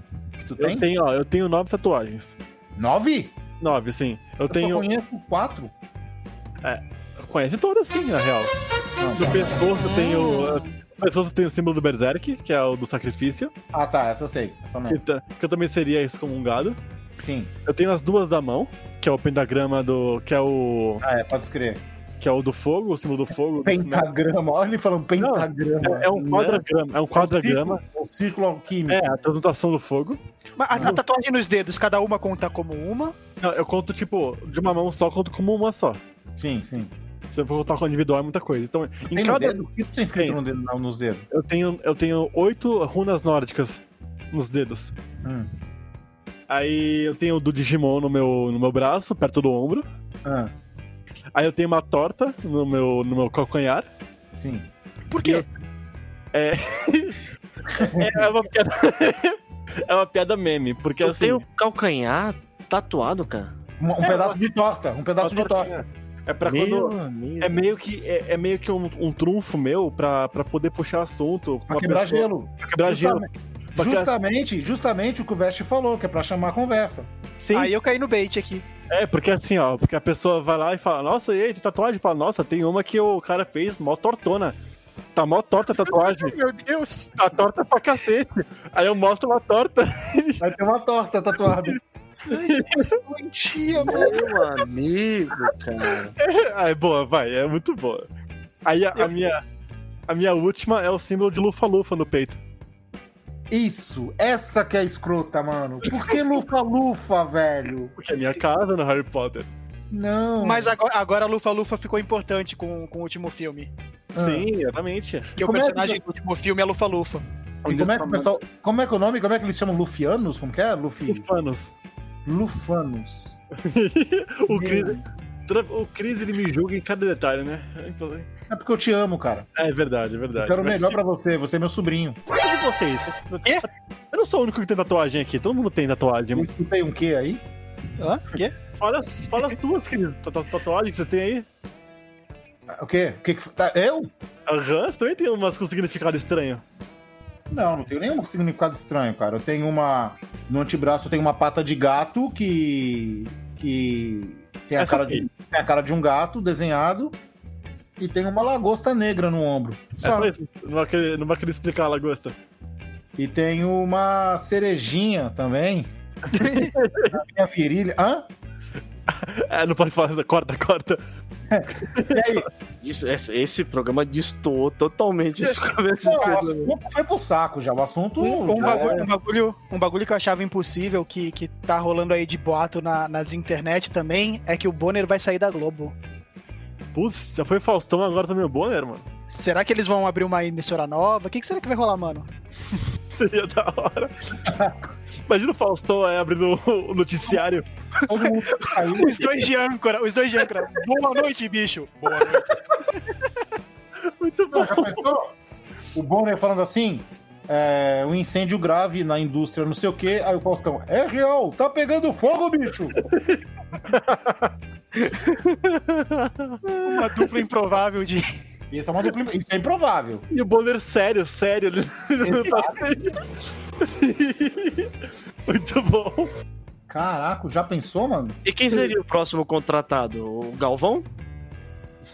[SPEAKER 3] Que tu
[SPEAKER 7] Eu
[SPEAKER 3] tem?
[SPEAKER 7] tenho, ó, eu tenho nove tatuagens.
[SPEAKER 3] Nove?
[SPEAKER 7] Nove, sim. Eu,
[SPEAKER 3] Eu
[SPEAKER 7] tenho.
[SPEAKER 3] só conheço quatro.
[SPEAKER 7] Conhece todas, sim, na real.
[SPEAKER 3] Não,
[SPEAKER 7] No
[SPEAKER 3] tá.
[SPEAKER 7] pescoço eu tenho. No pescoço eu tenho o símbolo do Berserk, que é o do sacrifício.
[SPEAKER 3] Ah, tá, essa eu sei. Essa
[SPEAKER 7] Que,
[SPEAKER 3] não.
[SPEAKER 7] ta- que eu também seria excomungado.
[SPEAKER 3] Sim.
[SPEAKER 7] Eu tenho as duas da mão, que é o pentagrama do. que é o.
[SPEAKER 3] Ah, é, pode escrever.
[SPEAKER 7] Que é o do fogo, o símbolo do fogo.
[SPEAKER 3] Pentagrama, olha ele falando pentagrama.
[SPEAKER 7] É, é um quadragrama, é um quadragrama.
[SPEAKER 3] O círculo alquímico.
[SPEAKER 7] É, a transmutação do fogo.
[SPEAKER 5] Mas a, a tatuagem nos dedos, cada uma conta como uma.
[SPEAKER 7] Não, eu conto, tipo, de uma mão só, conto como uma só.
[SPEAKER 3] Sim, sim.
[SPEAKER 7] Se eu for contar com individual é muita coisa. Então, em
[SPEAKER 3] Tem no
[SPEAKER 7] cada.
[SPEAKER 3] dedo? O que tu tem escrito
[SPEAKER 7] Tem.
[SPEAKER 3] no dedo, não, nos dedos?
[SPEAKER 7] Eu tenho, eu tenho oito runas nórdicas nos dedos.
[SPEAKER 3] Hum.
[SPEAKER 7] Aí eu tenho o do Digimon no meu, no meu braço, perto do ombro.
[SPEAKER 3] Ah,
[SPEAKER 7] Aí eu tenho uma torta no meu, no meu calcanhar.
[SPEAKER 3] sim.
[SPEAKER 5] Por quê?
[SPEAKER 7] É. é uma piada. é uma piada meme, porque
[SPEAKER 4] Tu
[SPEAKER 7] assim.
[SPEAKER 4] tem o calcanhar tatuado, cara.
[SPEAKER 3] Um, um pedaço de torta, um pedaço de torta.
[SPEAKER 7] É pra
[SPEAKER 4] Meu
[SPEAKER 7] quando.
[SPEAKER 4] amigo.
[SPEAKER 7] É meio que, é, é meio que um, um trunfo meu pra, pra poder puxar assunto.
[SPEAKER 3] Pra quebrar
[SPEAKER 7] pessoa-
[SPEAKER 3] gelo.
[SPEAKER 7] Pra quebrar gelo.
[SPEAKER 3] Justamente,
[SPEAKER 7] Porque-
[SPEAKER 3] justamente, justamente o que o Vest falou, que é pra chamar a conversa.
[SPEAKER 7] Sim,
[SPEAKER 5] Aí eu caí no bait aqui.
[SPEAKER 7] É, porque assim, ó, porque a pessoa vai lá e fala, nossa, e aí, tem tatuagem? Fala, nossa, tem uma que o cara fez mó tortona. Tá mó torta a tatuagem.
[SPEAKER 5] Meu Deus.
[SPEAKER 7] Tá torta pra cacete. Aí eu mostro uma torta.
[SPEAKER 3] Vai ter uma torta tatuada.
[SPEAKER 5] Mano.
[SPEAKER 4] Meu amigo, cara.
[SPEAKER 7] Ah, é boa, vai, é muito boa. Aí a, a minha. A minha última é o símbolo de lufa-lufa no peito.
[SPEAKER 3] Isso, essa que é escrota, mano. Por que lufa-lufa, velho?
[SPEAKER 7] Porque é minha casa no Harry Potter.
[SPEAKER 3] Não.
[SPEAKER 5] Mas agora, agora a Lufa Lufa ficou importante com, com o último filme.
[SPEAKER 3] Ah.
[SPEAKER 7] Sim, exatamente.
[SPEAKER 5] Porque o
[SPEAKER 3] Como é que-
[SPEAKER 5] personagem do último filme é Lufa Lufa.
[SPEAKER 3] E como é que o pessoal. Como é que é o nome? Como é que eles chamam? Lufianos? Como que é? Lufi...
[SPEAKER 7] Lufanos.
[SPEAKER 3] Lufanos.
[SPEAKER 7] o Chris, o Chris, ele me julga em cada detalhe, né?
[SPEAKER 3] É porque eu te amo, cara.
[SPEAKER 7] É verdade, é
[SPEAKER 3] Eu
[SPEAKER 7] verdade.
[SPEAKER 3] quero o
[SPEAKER 7] Mas-
[SPEAKER 3] melhor pra você. Você é meu sobrinho.
[SPEAKER 7] Mas e vocês?
[SPEAKER 5] Quê?
[SPEAKER 7] Eu não sou o único que tem tatuagem aqui, todo mundo tem
[SPEAKER 3] Eu
[SPEAKER 7] tatuagem.
[SPEAKER 3] escutei um quê aí?
[SPEAKER 5] Hã? Quê?
[SPEAKER 7] Fala, fala as tuas, tatu- tatuagem que você tem aí.
[SPEAKER 3] O quê? O que que... Tá, eu?
[SPEAKER 7] Aham, você também tem umas com significado estranho.
[SPEAKER 3] Não, não tenho nenhum significado estranho, cara. Eu tenho uma. No antebraço eu tenho uma pata de gato que. que. tem a,
[SPEAKER 7] Essa
[SPEAKER 3] cara de, tem a cara de um gato desenhado. E tem uma lagosta negra no ombro.
[SPEAKER 7] É
[SPEAKER 3] Só.
[SPEAKER 7] só isso, não vai querer, não vai querer explicar a lagosta.
[SPEAKER 3] E tenho uma cerejinha também. na minha virilha. Hã?
[SPEAKER 7] É, não pode falar, corta, corta.
[SPEAKER 3] E aí?
[SPEAKER 4] Isso- esse, esse programa destoou totalmente esse começo
[SPEAKER 3] Pô,
[SPEAKER 4] de
[SPEAKER 3] o
[SPEAKER 4] semana.
[SPEAKER 3] assunto foi pro saco já. O assunto.
[SPEAKER 5] Um, um bagulho,
[SPEAKER 3] é-
[SPEAKER 5] um, bagulho, um bagulho que eu achava impossível, que, que tá rolando aí de boato na- nas internet também, é que o Bonner vai sair da Globo.
[SPEAKER 7] Putz, já foi Faustão, agora também o Bonner, mano.
[SPEAKER 5] Será que eles vão abrir uma emissora nova? O que, que será que vai rolar, mano?
[SPEAKER 7] Seria da hora. Imagina o Faustão aí abrindo o noticiário.
[SPEAKER 3] Caiu.
[SPEAKER 5] Os dois de âncora, os dois de âncora. Boa noite, bicho. Boa noite.
[SPEAKER 7] Muito bom.
[SPEAKER 3] Não, já pensou? O Bonner falando assim, é, um incêndio grave na indústria, não sei o quê. Aí o Faustão, é real, tá pegando fogo, bicho.
[SPEAKER 5] Uma dupla improvável de.
[SPEAKER 3] Isso é uma dupla, isso é improvável.
[SPEAKER 7] E o Bonner sério, sério. Ele não tá Muito bom.
[SPEAKER 3] Caraca, já pensou, mano?
[SPEAKER 4] E quem seria o próximo contratado? O Galvão?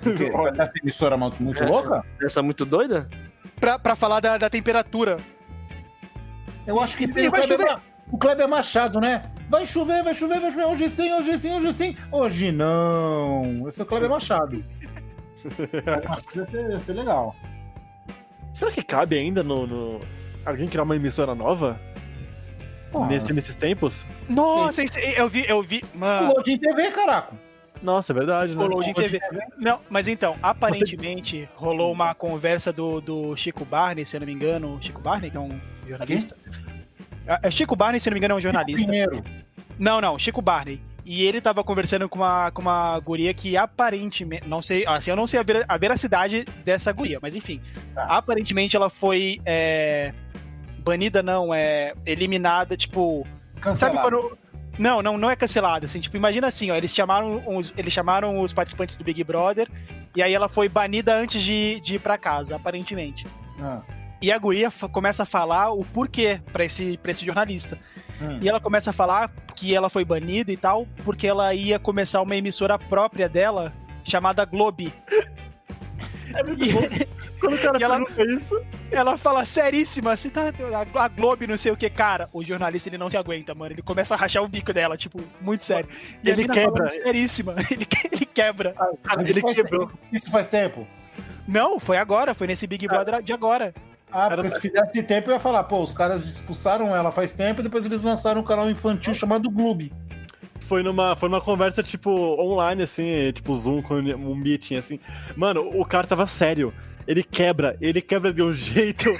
[SPEAKER 3] Essa emissora muito, muito
[SPEAKER 4] É.
[SPEAKER 3] louca?
[SPEAKER 4] Essa muito doida?
[SPEAKER 5] Pra, pra falar da, da temperatura.
[SPEAKER 3] Eu acho que tem o Kleber, o Kleber Machado, né? Vai chover, vai chover, vai chover. Hoje sim, hoje sim, hoje sim. Hoje não. Esse é o Kleber Machado. Ia ser, ia ser legal.
[SPEAKER 7] Será que cabe ainda no, no- alguém criar uma emissora nova? Nesse, nesses tempos?
[SPEAKER 5] Nossa, eu vi, eu vi. Mano.
[SPEAKER 3] Pulou de TV, caraca.
[SPEAKER 7] Nossa, é verdade, né?
[SPEAKER 5] Rolou de TV. Não, mas então, aparentemente rolou uma conversa do, do Chico Barney, se eu não me engano. Chico Barney, que é um jornalista. Ah, é Chico Barney, se eu não me engano, é um jornalista.
[SPEAKER 3] Primeiro.
[SPEAKER 5] Não, não, Chico Barney. E ele tava conversando com uma, com uma guria que aparentemente. Não sei, assim, eu não sei a, vera- a veracidade dessa guria, mas enfim.
[SPEAKER 3] Tá.
[SPEAKER 5] Aparentemente ela foi. é, banida, não, é. Eliminada, tipo. Sabe
[SPEAKER 3] Cancelado.
[SPEAKER 5] quando. Não, não, não é cancelada, assim, tipo, imagina assim, ó, eles chamaram os, eles chamaram os participantes do Big Brother e aí ela foi banida antes de, de ir pra casa, aparentemente.
[SPEAKER 3] Ah,
[SPEAKER 5] E a guria começa a falar o porquê pra esse, pra esse jornalista.
[SPEAKER 3] hum.
[SPEAKER 5] E ela começa a falar que ela foi banida e tal, porque ela ia começar uma emissora própria dela, chamada Globe.
[SPEAKER 7] É muito
[SPEAKER 5] E-
[SPEAKER 7] bom. Quando o cara
[SPEAKER 5] E ela-
[SPEAKER 7] isso,
[SPEAKER 5] Ela fala seríssima, assim, tá, a, a Globo não sei o que, cara. O jornalista ele não se aguenta, mano. Ele começa a rachar o bico dela, tipo, muito sério. E
[SPEAKER 7] Ele quebra.
[SPEAKER 5] falando seríssima. Ele, ele quebra.
[SPEAKER 3] Mas
[SPEAKER 7] ele
[SPEAKER 3] isso faz,
[SPEAKER 7] quebrou.
[SPEAKER 3] Isso faz tempo?
[SPEAKER 5] Não, foi agora, foi nesse Big Brother de agora.
[SPEAKER 3] Ah,
[SPEAKER 7] Era-
[SPEAKER 3] porque se fizesse tempo eu ia falar, pô, os caras expulsaram ela faz tempo e depois eles lançaram um canal infantil chamado Gloob.
[SPEAKER 7] foi numa, foi numa conversa, tipo, online, assim, tipo, Zoom, com um meeting, assim. Mano, o cara tava sério. Ele quebra, ele quebra de um jeito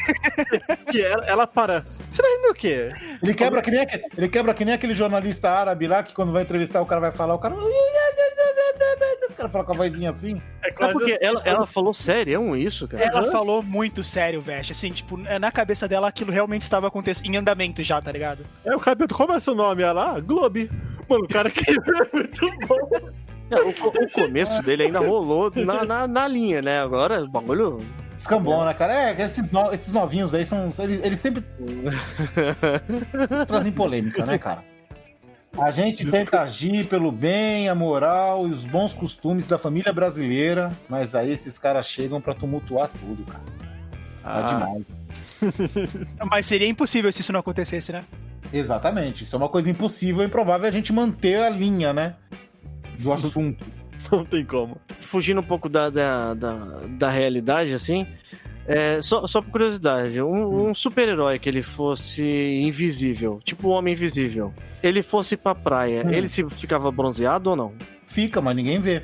[SPEAKER 7] que ela, ela para. Você tá rindo o quê?
[SPEAKER 3] Ele quebra, que nem, ele quebra que nem aquele jornalista árabe lá que quando vai entrevistar o cara vai falar, o cara. O cara fala com a vozinha assim.
[SPEAKER 7] É
[SPEAKER 4] É
[SPEAKER 7] quase
[SPEAKER 4] porque
[SPEAKER 7] assim.
[SPEAKER 4] ela, ela falou sério isso, cara.
[SPEAKER 5] Ela falou muito sério, Vest. Assim, tipo, na cabeça dela aquilo realmente estava acontecendo em andamento já, tá ligado?
[SPEAKER 7] É, o cara perguntou, qual é seu nome? Ela, ah, Globe. Mano, o cara quebra é muito bom.
[SPEAKER 4] É, o, o começo dele ainda rolou na, na, na linha, né? Agora o bagulho.
[SPEAKER 3] Escambou, né, cara? É, esses, no- esses novinhos aí são. Eles, eles sempre trazem polêmica, né, cara? A gente tenta agir pelo bem, a moral e os bons costumes da família brasileira, mas aí esses caras chegam pra tumultuar tudo, cara. Tá
[SPEAKER 7] Ah.
[SPEAKER 3] demais.
[SPEAKER 5] Mas seria impossível se isso não acontecesse, né?
[SPEAKER 3] Exatamente. Isso é uma coisa impossível e improvável a gente manter a linha, né? Do assunto.
[SPEAKER 7] Não tem como.
[SPEAKER 4] Fugindo um pouco da, da, da, da realidade, assim. é, só, só por curiosidade, um, um super-herói que ele fosse invisível, tipo o Homem Invisível, ele fosse pra praia,
[SPEAKER 3] Hum.
[SPEAKER 4] ele se ficava bronzeado ou não?
[SPEAKER 3] Fica, mas ninguém vê.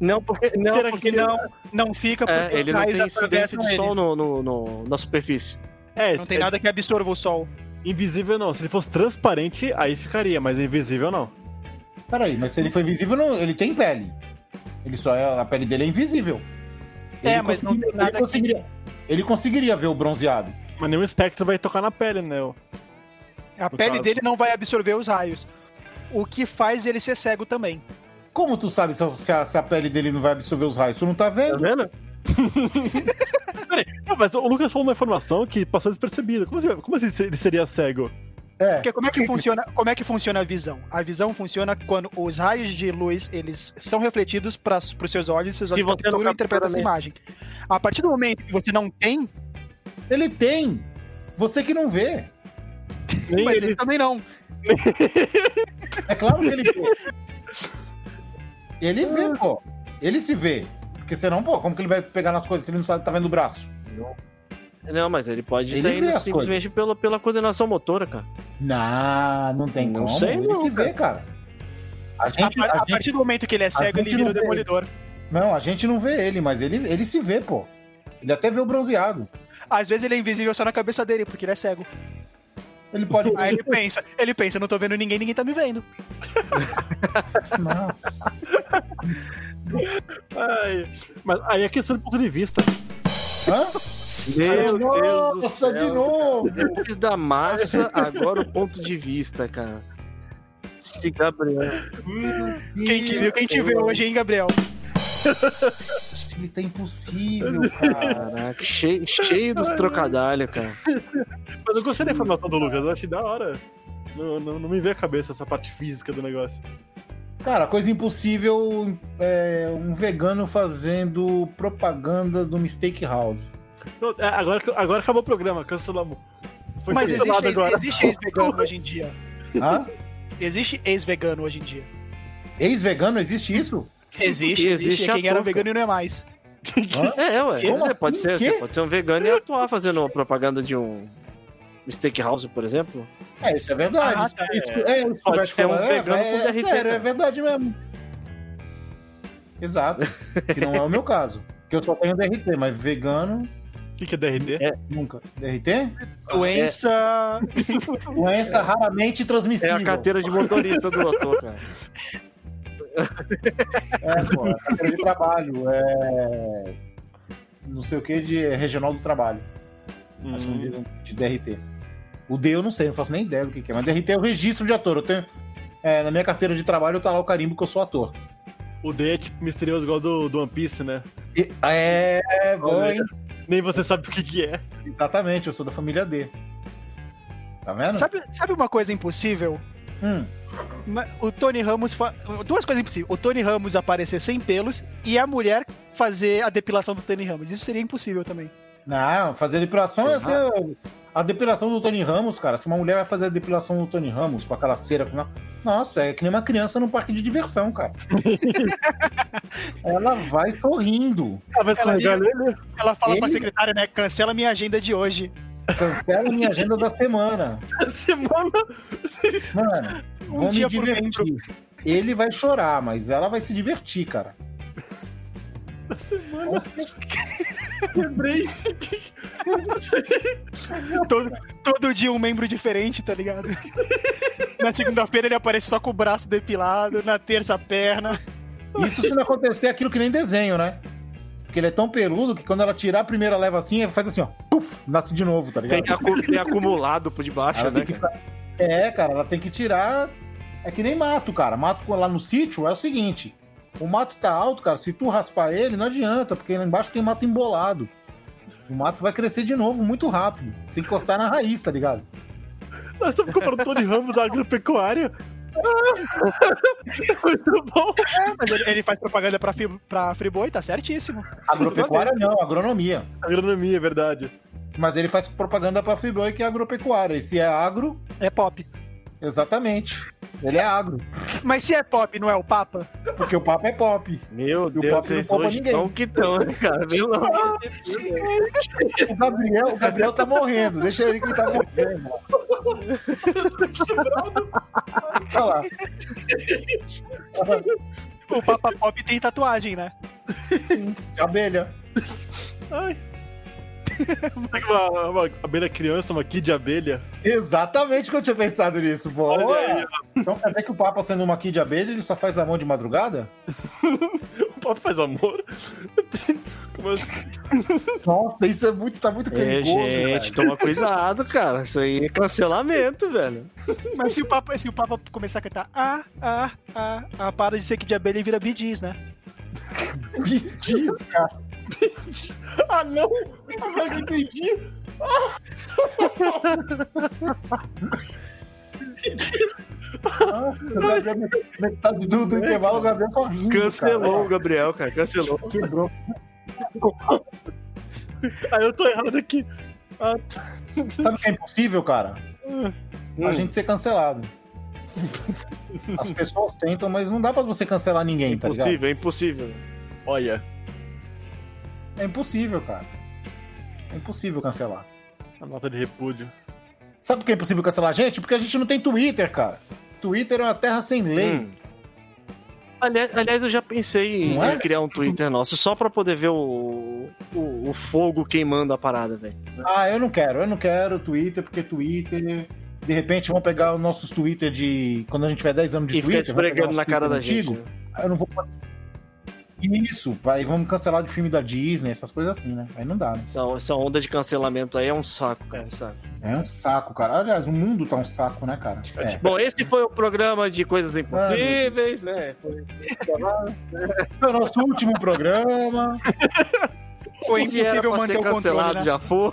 [SPEAKER 4] Não, porque, não,
[SPEAKER 7] Será
[SPEAKER 4] porque
[SPEAKER 7] que
[SPEAKER 5] Não, não fica porque
[SPEAKER 4] é, ele não tem incidência de sol no, no- no- na superfície.
[SPEAKER 7] É,
[SPEAKER 5] Não tem
[SPEAKER 7] é
[SPEAKER 5] nada que absorva o sol.
[SPEAKER 7] invisível não. Se ele fosse transparente, aí ficaria, mas invisível não.
[SPEAKER 3] Peraí, mas se ele for invisível, não, ele tem pele. Ele só é. A pele dele é invisível.
[SPEAKER 5] É,
[SPEAKER 3] Ele
[SPEAKER 5] mas não tem
[SPEAKER 3] conseguiria-
[SPEAKER 5] nada
[SPEAKER 3] ele
[SPEAKER 5] que-
[SPEAKER 3] conseguiria, ele conseguiria ver o bronzeado.
[SPEAKER 7] Mas nenhum espectro vai tocar na pele, né?
[SPEAKER 5] A
[SPEAKER 7] No
[SPEAKER 5] pele
[SPEAKER 7] caso.
[SPEAKER 5] dele não vai absorver os raios. O que faz ele ser cego também.
[SPEAKER 3] Como tu sabe se a, se a- se a pele dele não vai absorver os raios? Tu não tá
[SPEAKER 4] Tá
[SPEAKER 3] vendo?
[SPEAKER 4] vendo?
[SPEAKER 7] Não, mas o Lucas falou uma informação que passou despercebida. Como assim, como assim ele seria cego?
[SPEAKER 3] É.
[SPEAKER 5] Porque como é que funciona, como é que funciona a visão? A visão funciona quando os raios de luz, eles são refletidos para os seus olhos, seus
[SPEAKER 4] Se
[SPEAKER 5] olhos
[SPEAKER 4] você não
[SPEAKER 5] capturam e
[SPEAKER 4] captura
[SPEAKER 5] interpretam essa imagem. A partir do momento que você não tem,
[SPEAKER 3] Ele tem. Você que não vê.
[SPEAKER 7] Nem
[SPEAKER 5] mas
[SPEAKER 7] ele.
[SPEAKER 5] ele também não.
[SPEAKER 3] É claro que ele vê. Ele vê, pô. Ele se vê. Porque senão, pô, como que ele vai pegar nas coisas se ele não sabe, tá vendo o braço?
[SPEAKER 4] Não, mas ele pode
[SPEAKER 3] Ele
[SPEAKER 4] estar
[SPEAKER 3] vê
[SPEAKER 4] indo
[SPEAKER 3] as
[SPEAKER 4] simplesmente
[SPEAKER 3] coisas.
[SPEAKER 4] pela, pela coordenação motora, cara.
[SPEAKER 3] Não, não tem
[SPEAKER 4] Não
[SPEAKER 3] como.
[SPEAKER 4] sei
[SPEAKER 3] ele
[SPEAKER 4] não,
[SPEAKER 3] se vê, cara. A
[SPEAKER 5] A,
[SPEAKER 3] gente,
[SPEAKER 5] par-
[SPEAKER 3] a
[SPEAKER 5] a
[SPEAKER 3] gente-
[SPEAKER 5] partir do momento que ele é cego, ele vira
[SPEAKER 3] não
[SPEAKER 5] o
[SPEAKER 3] vê.
[SPEAKER 5] demolidor.
[SPEAKER 3] Não, a gente não vê ele, mas ele, ele se vê, pô. Ele até vê o bronzeado.
[SPEAKER 5] Às vezes ele é invisível só na cabeça dele, porque ele é cego.
[SPEAKER 3] Ele pode.
[SPEAKER 5] Aí ele pensa, ele pensa, não tô vendo ninguém, ninguém tá me vendo.
[SPEAKER 3] Nossa.
[SPEAKER 7] Ai, mas aí é questão de ponto de vista.
[SPEAKER 3] Hã?
[SPEAKER 4] Meu Deus do
[SPEAKER 3] Nossa,
[SPEAKER 4] céu.
[SPEAKER 3] de novo!
[SPEAKER 4] Depois da massa, agora o ponto de vista, cara. Esse Gabriel.
[SPEAKER 5] Quem te viu, quem te vê hoje, hein, Gabriel?
[SPEAKER 3] Ele tá impossível, cara.
[SPEAKER 4] Caraca, cheio, cheio dos trocadalhos, cara.
[SPEAKER 7] Mas eu gostei da informação do Lucas, eu achei da hora. Não, não, não me vê a cabeça essa parte física do negócio.
[SPEAKER 3] Cara, coisa impossível é um vegano fazendo propaganda do Mistake House.
[SPEAKER 7] Não, é, agora, agora acabou o programa, cancelamos. Foi
[SPEAKER 5] Mas
[SPEAKER 7] cancelado
[SPEAKER 5] existe,
[SPEAKER 7] agora.
[SPEAKER 5] existe ex-vegano hoje em dia.
[SPEAKER 3] Hã?
[SPEAKER 5] Existe ex-vegano hoje em dia.
[SPEAKER 3] Ex-vegano, existe isso?
[SPEAKER 5] Existe, existe.
[SPEAKER 4] existe
[SPEAKER 5] É quem era vegano e não é mais.
[SPEAKER 3] Hã?
[SPEAKER 4] É, ué.
[SPEAKER 3] Como
[SPEAKER 4] Você pode,
[SPEAKER 3] assim?
[SPEAKER 4] ser,
[SPEAKER 3] Quê?
[SPEAKER 4] você pode ser um vegano e atuar fazendo uma propaganda de um steakhouse, por exemplo.
[SPEAKER 3] É, isso é verdade.
[SPEAKER 5] Ah,
[SPEAKER 3] Isso-
[SPEAKER 5] tá,
[SPEAKER 3] isso, é, isso
[SPEAKER 4] Pode ser um
[SPEAKER 3] falar,
[SPEAKER 4] vegano
[SPEAKER 3] é,
[SPEAKER 4] com
[SPEAKER 3] é,
[SPEAKER 4] DRT,
[SPEAKER 3] sério, é verdade mesmo. Exato. Que não é o meu caso. Que eu só tenho DRT, mas vegano,
[SPEAKER 7] O que, que é DRD?
[SPEAKER 3] nunca. DRT?
[SPEAKER 5] Doença.
[SPEAKER 3] Doença raramente
[SPEAKER 4] É
[SPEAKER 3] transmissível.
[SPEAKER 4] a carteira de motorista do ator, cara.
[SPEAKER 3] É, pô, é carteira de trabalho. É. Não sei o que de é regional do trabalho. Acho que
[SPEAKER 7] Hum,
[SPEAKER 3] de, de DRT. O D eu não sei, não faço nem ideia do que, que é. Mas DRT é o registro de ator. Eu tenho. é, na minha carteira de trabalho tá lá o carimbo que eu sou ator.
[SPEAKER 7] o D é tipo misterioso igual do, do One Piece, né?
[SPEAKER 3] E- é, bom, hein?
[SPEAKER 7] Nem você sabe o que, que é.
[SPEAKER 3] Exatamente, eu sou da família D. Tá vendo?
[SPEAKER 5] Sabe, sabe uma coisa impossível?
[SPEAKER 3] Hum,
[SPEAKER 5] O Tony Ramos. Fa... Duas coisas impossíveis. O Tony Ramos aparecer sem pelos e a mulher fazer a depilação do Tony Ramos. Isso seria impossível também.
[SPEAKER 3] não, fazer depilação é ser. A depilação do Tony Ramos, cara. Se uma mulher vai fazer a depilação do Tony Ramos com aquela cera. Com... Nossa, é que nem uma criança num parque de diversão, cara. Ela vai sorrindo.
[SPEAKER 7] Ah, vai
[SPEAKER 5] Ela
[SPEAKER 7] nele?
[SPEAKER 5] Ela fala pra
[SPEAKER 3] Ele-
[SPEAKER 5] secretária, né? Cancela minha agenda de hoje.
[SPEAKER 3] Cancela minha agenda da semana.
[SPEAKER 7] Semana.
[SPEAKER 3] Mano,
[SPEAKER 5] Um
[SPEAKER 3] vou me
[SPEAKER 5] dia por
[SPEAKER 3] divertir. Ele vai chorar, mas ela vai se divertir, cara.
[SPEAKER 7] Semana. Lembrei.
[SPEAKER 5] Todo, todo dia um membro diferente, tá ligado? Na segunda-feira ele aparece só com o braço depilado, na terça a perna.
[SPEAKER 3] Isso se não acontecer aquilo que nem desenho, né? Porque ele é tão peludo que quando ela tirar a primeira leva assim, faz assim, ó. Puf, nasce de novo, tá ligado?
[SPEAKER 4] Tem, acu- tem acumulado por debaixo,
[SPEAKER 3] Ela
[SPEAKER 4] né?
[SPEAKER 3] que
[SPEAKER 4] cara?
[SPEAKER 3] É, cara, ela tem que tirar. É que nem mato, cara. Mato lá no sítio é o seguinte: o mato tá alto, cara. Se tu raspar ele, não adianta, porque lá embaixo tem mato embolado. O mato vai crescer de novo muito rápido. Tem que cortar na raiz, tá ligado?
[SPEAKER 7] Nós estamos comprando Tony Ramos agropecuária. Muito bom.
[SPEAKER 5] Mas ele, ele faz propaganda pra, fi, pra Friboi, tá certíssimo.
[SPEAKER 3] Agropecuária não, agronomia.
[SPEAKER 7] Agronomia, é verdade.
[SPEAKER 3] Mas ele faz propaganda pra Fibroi, que é agropecuária. E se é agro,
[SPEAKER 5] É pop.
[SPEAKER 3] Exatamente. Ele é agro.
[SPEAKER 5] Mas se é pop, não é o Papa?
[SPEAKER 3] Porque o papo é pop.
[SPEAKER 4] Meu
[SPEAKER 3] o
[SPEAKER 4] Deus,
[SPEAKER 3] Pop não
[SPEAKER 4] vocês
[SPEAKER 3] poupa
[SPEAKER 4] hoje
[SPEAKER 3] ninguém.
[SPEAKER 4] estão que estão, né, cara? De Deus.
[SPEAKER 3] O Gabriel, o Gabriel tá morrendo. Deixa ele que ele tá morrendo. Olha lá.
[SPEAKER 5] O Papa Pop tem tatuagem, né?
[SPEAKER 3] Abelha.
[SPEAKER 7] Ai. Uma, uma abelha criança, uma kid abelha.
[SPEAKER 3] Exatamente que eu tinha pensado nisso. Boa.
[SPEAKER 7] Olha aí,
[SPEAKER 3] Então quer dizer que o Papa sendo uma kid abelha, ele só faz amor de madrugada?
[SPEAKER 7] O papo faz amor. Como assim?
[SPEAKER 3] Nossa, isso é muito, tá muito
[SPEAKER 4] É,
[SPEAKER 3] perigoso.
[SPEAKER 4] gente,
[SPEAKER 3] velho.
[SPEAKER 4] toma cuidado, cara. Isso aí é cancelamento, velho.
[SPEAKER 5] Mas se o Papa, se o Papa começar a cantar ah, ah, ah, ah, para de ser que de abelha e vira bidiz, né?
[SPEAKER 3] Me diz,
[SPEAKER 7] Ah, não! Agora que eu entendi.
[SPEAKER 3] Nossa, o Gabriel, metade do, do intervalo, o Gabriel só rindo.
[SPEAKER 4] Cancelou o
[SPEAKER 3] cara.
[SPEAKER 4] Gabriel, cara. Cancelou.
[SPEAKER 3] Quebrou.
[SPEAKER 7] Ah, eu tô errado aqui. Ah, tá.
[SPEAKER 3] Sabe o que é impossível, cara?
[SPEAKER 4] Hum.
[SPEAKER 3] A gente ser cancelado. As pessoas tentam, mas não dá pra você cancelar ninguém, tá ligado?
[SPEAKER 4] Impossível, é impossível.
[SPEAKER 7] Olha,
[SPEAKER 3] É impossível, cara. É impossível cancelar.
[SPEAKER 7] a nota de repúdio.
[SPEAKER 3] Sabe por que é impossível cancelar a gente? Porque a gente não tem Twitter, cara. Twitter é uma terra sem lei.
[SPEAKER 4] Hum. Aliás, aliás, eu já pensei em,
[SPEAKER 3] é?
[SPEAKER 4] em criar um Twitter nosso só pra poder ver o, o, o fogo queimando a parada, velho.
[SPEAKER 3] Ah, eu não quero, eu não quero Twitter, porque Twitter. De repente vão pegar os nossos Twitter de. Quando a gente tiver 10 anos de
[SPEAKER 4] E fica
[SPEAKER 3] Twitter. vão pegar
[SPEAKER 4] esfregando na cara da gente.
[SPEAKER 3] Aí eu não vou. Isso, aí vamos cancelar de filme da Disney, essas coisas assim, né? Aí não dá, né?
[SPEAKER 4] Essa, essa onda de cancelamento aí é um saco, cara. um saco.
[SPEAKER 3] É um saco, cara. Aliás, o mundo tá um saco, né, cara? É.
[SPEAKER 4] Bom, esse foi o programa de coisas impossíveis, né? Foi-
[SPEAKER 3] Foi o nosso último programa.
[SPEAKER 5] Foi impossível manter o controle,
[SPEAKER 4] cancelado,
[SPEAKER 5] né?
[SPEAKER 4] já foi.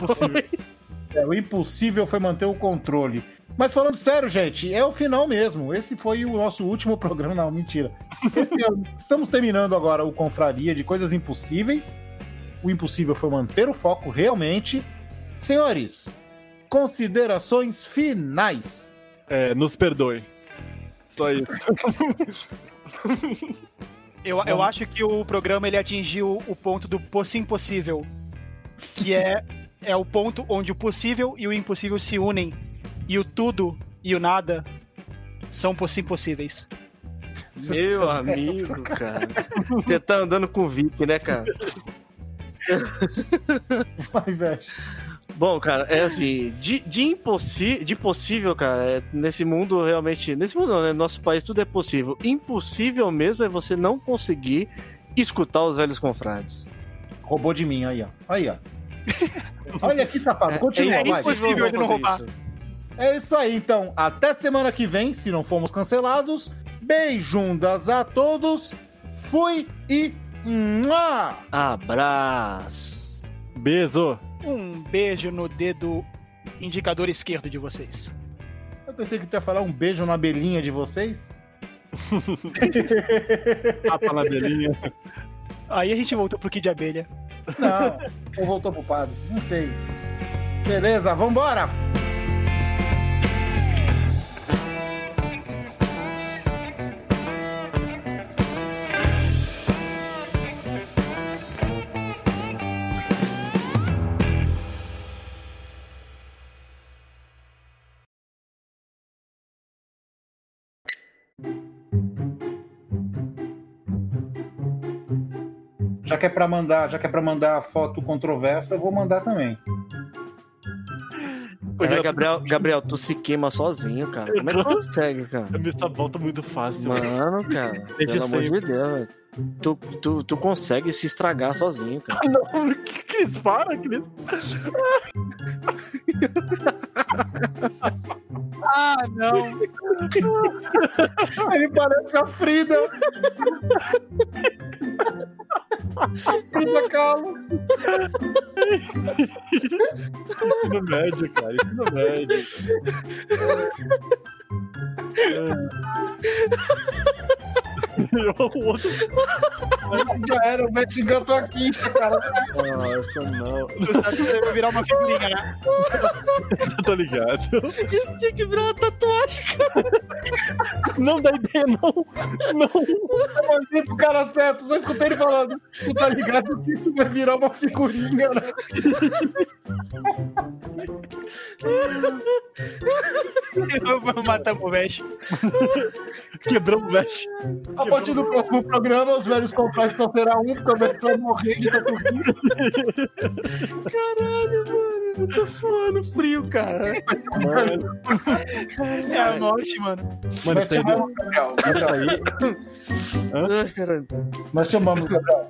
[SPEAKER 3] É, o impossível foi manter o controle. Mas falando sério, gente, é o final mesmo. Esse foi o nosso último programa. Não, mentira. Esse é Estamos terminando agora o Confraria de Coisas Impossíveis. O impossível foi manter o foco realmente. Senhores, considerações finais.
[SPEAKER 7] É, nos perdoe. Só isso.
[SPEAKER 5] Eu, eu acho que o programa ele atingiu o ponto do poss impossível, que é, é o ponto onde o possível e o impossível se unem, e o tudo e o nada são poss impossíveis.
[SPEAKER 4] Meu amigo, cara. Você tá andando com o VIP, né, cara?
[SPEAKER 3] Vai, velho.
[SPEAKER 4] Bom, cara, é assim, de, de, impossi de possível, cara, é, nesse mundo realmente. Nesse mundo não, né? Nosso país tudo é possível. Impossível mesmo é você não conseguir escutar os velhos confrades.
[SPEAKER 3] Roubou de mim, aí, ó. Aí, ó. Olha que safado. Continua,
[SPEAKER 5] é
[SPEAKER 3] vai.
[SPEAKER 5] impossível ele não roubar.
[SPEAKER 4] isso.
[SPEAKER 3] É isso aí, então. Até semana que vem, se não formos cancelados. Beijundas a todos. Fui e. Mua!
[SPEAKER 4] Abraço.
[SPEAKER 7] Beijo.
[SPEAKER 5] Um beijo no dedo indicador esquerdo de vocês.
[SPEAKER 3] Eu pensei que tu ia falar um beijo na abelhinha de vocês.
[SPEAKER 7] Tapa na belinha.
[SPEAKER 5] Aí a gente voltou pro Kid de Abelha.
[SPEAKER 3] Não, ou voltou pro padre. Não sei. Beleza, vambora! Já que é para mandar, já que é para mandar foto controversa, eu vou mandar também.
[SPEAKER 4] Cara, Gabriel, Gabriel, tu se queima sozinho, cara. Como é que consegue, cara?
[SPEAKER 7] Eu me volta muito fácil.
[SPEAKER 4] Mano, cara,
[SPEAKER 7] Deixa
[SPEAKER 4] pelo amor de Deus, tu, tu, tu consegue se estragar sozinho, cara.
[SPEAKER 7] Não, que Cris, para, Cris.
[SPEAKER 5] Ah, não.
[SPEAKER 3] Ele parece a Frida. Frida Kahlo.
[SPEAKER 7] Ensino médio, cara. Ensino médio. o outro.
[SPEAKER 3] Já era, o Beto engatou aqui, cara.
[SPEAKER 7] Nossa, não.
[SPEAKER 5] Tu sabe que isso vai virar uma figurinha, né?
[SPEAKER 7] Eu tô ligado.
[SPEAKER 4] Isso tinha que virar uma tatuagem,
[SPEAKER 7] Não dá ideia, não. Não.
[SPEAKER 3] Eu mandei pro cara certo, só escutei ele falando. Tu tá ligado que isso vai virar uma figurinha, né?
[SPEAKER 5] Vamos matar o Mesh.
[SPEAKER 7] Quebrou o veste.
[SPEAKER 3] A partir do próximo programa, os velhos contratos só será um, porque o Beto vai morrer de tatuagem.
[SPEAKER 4] Caralho, mano. Eu tô suando frio, cara.
[SPEAKER 7] Mano,
[SPEAKER 5] É a morte, mano.
[SPEAKER 7] mano
[SPEAKER 3] Nós
[SPEAKER 7] isso aí.
[SPEAKER 3] chamamos o Gabriel. Gabriel,
[SPEAKER 7] Isso aí.
[SPEAKER 4] Ai, caralho.
[SPEAKER 3] Nós chamamos o Gabriel.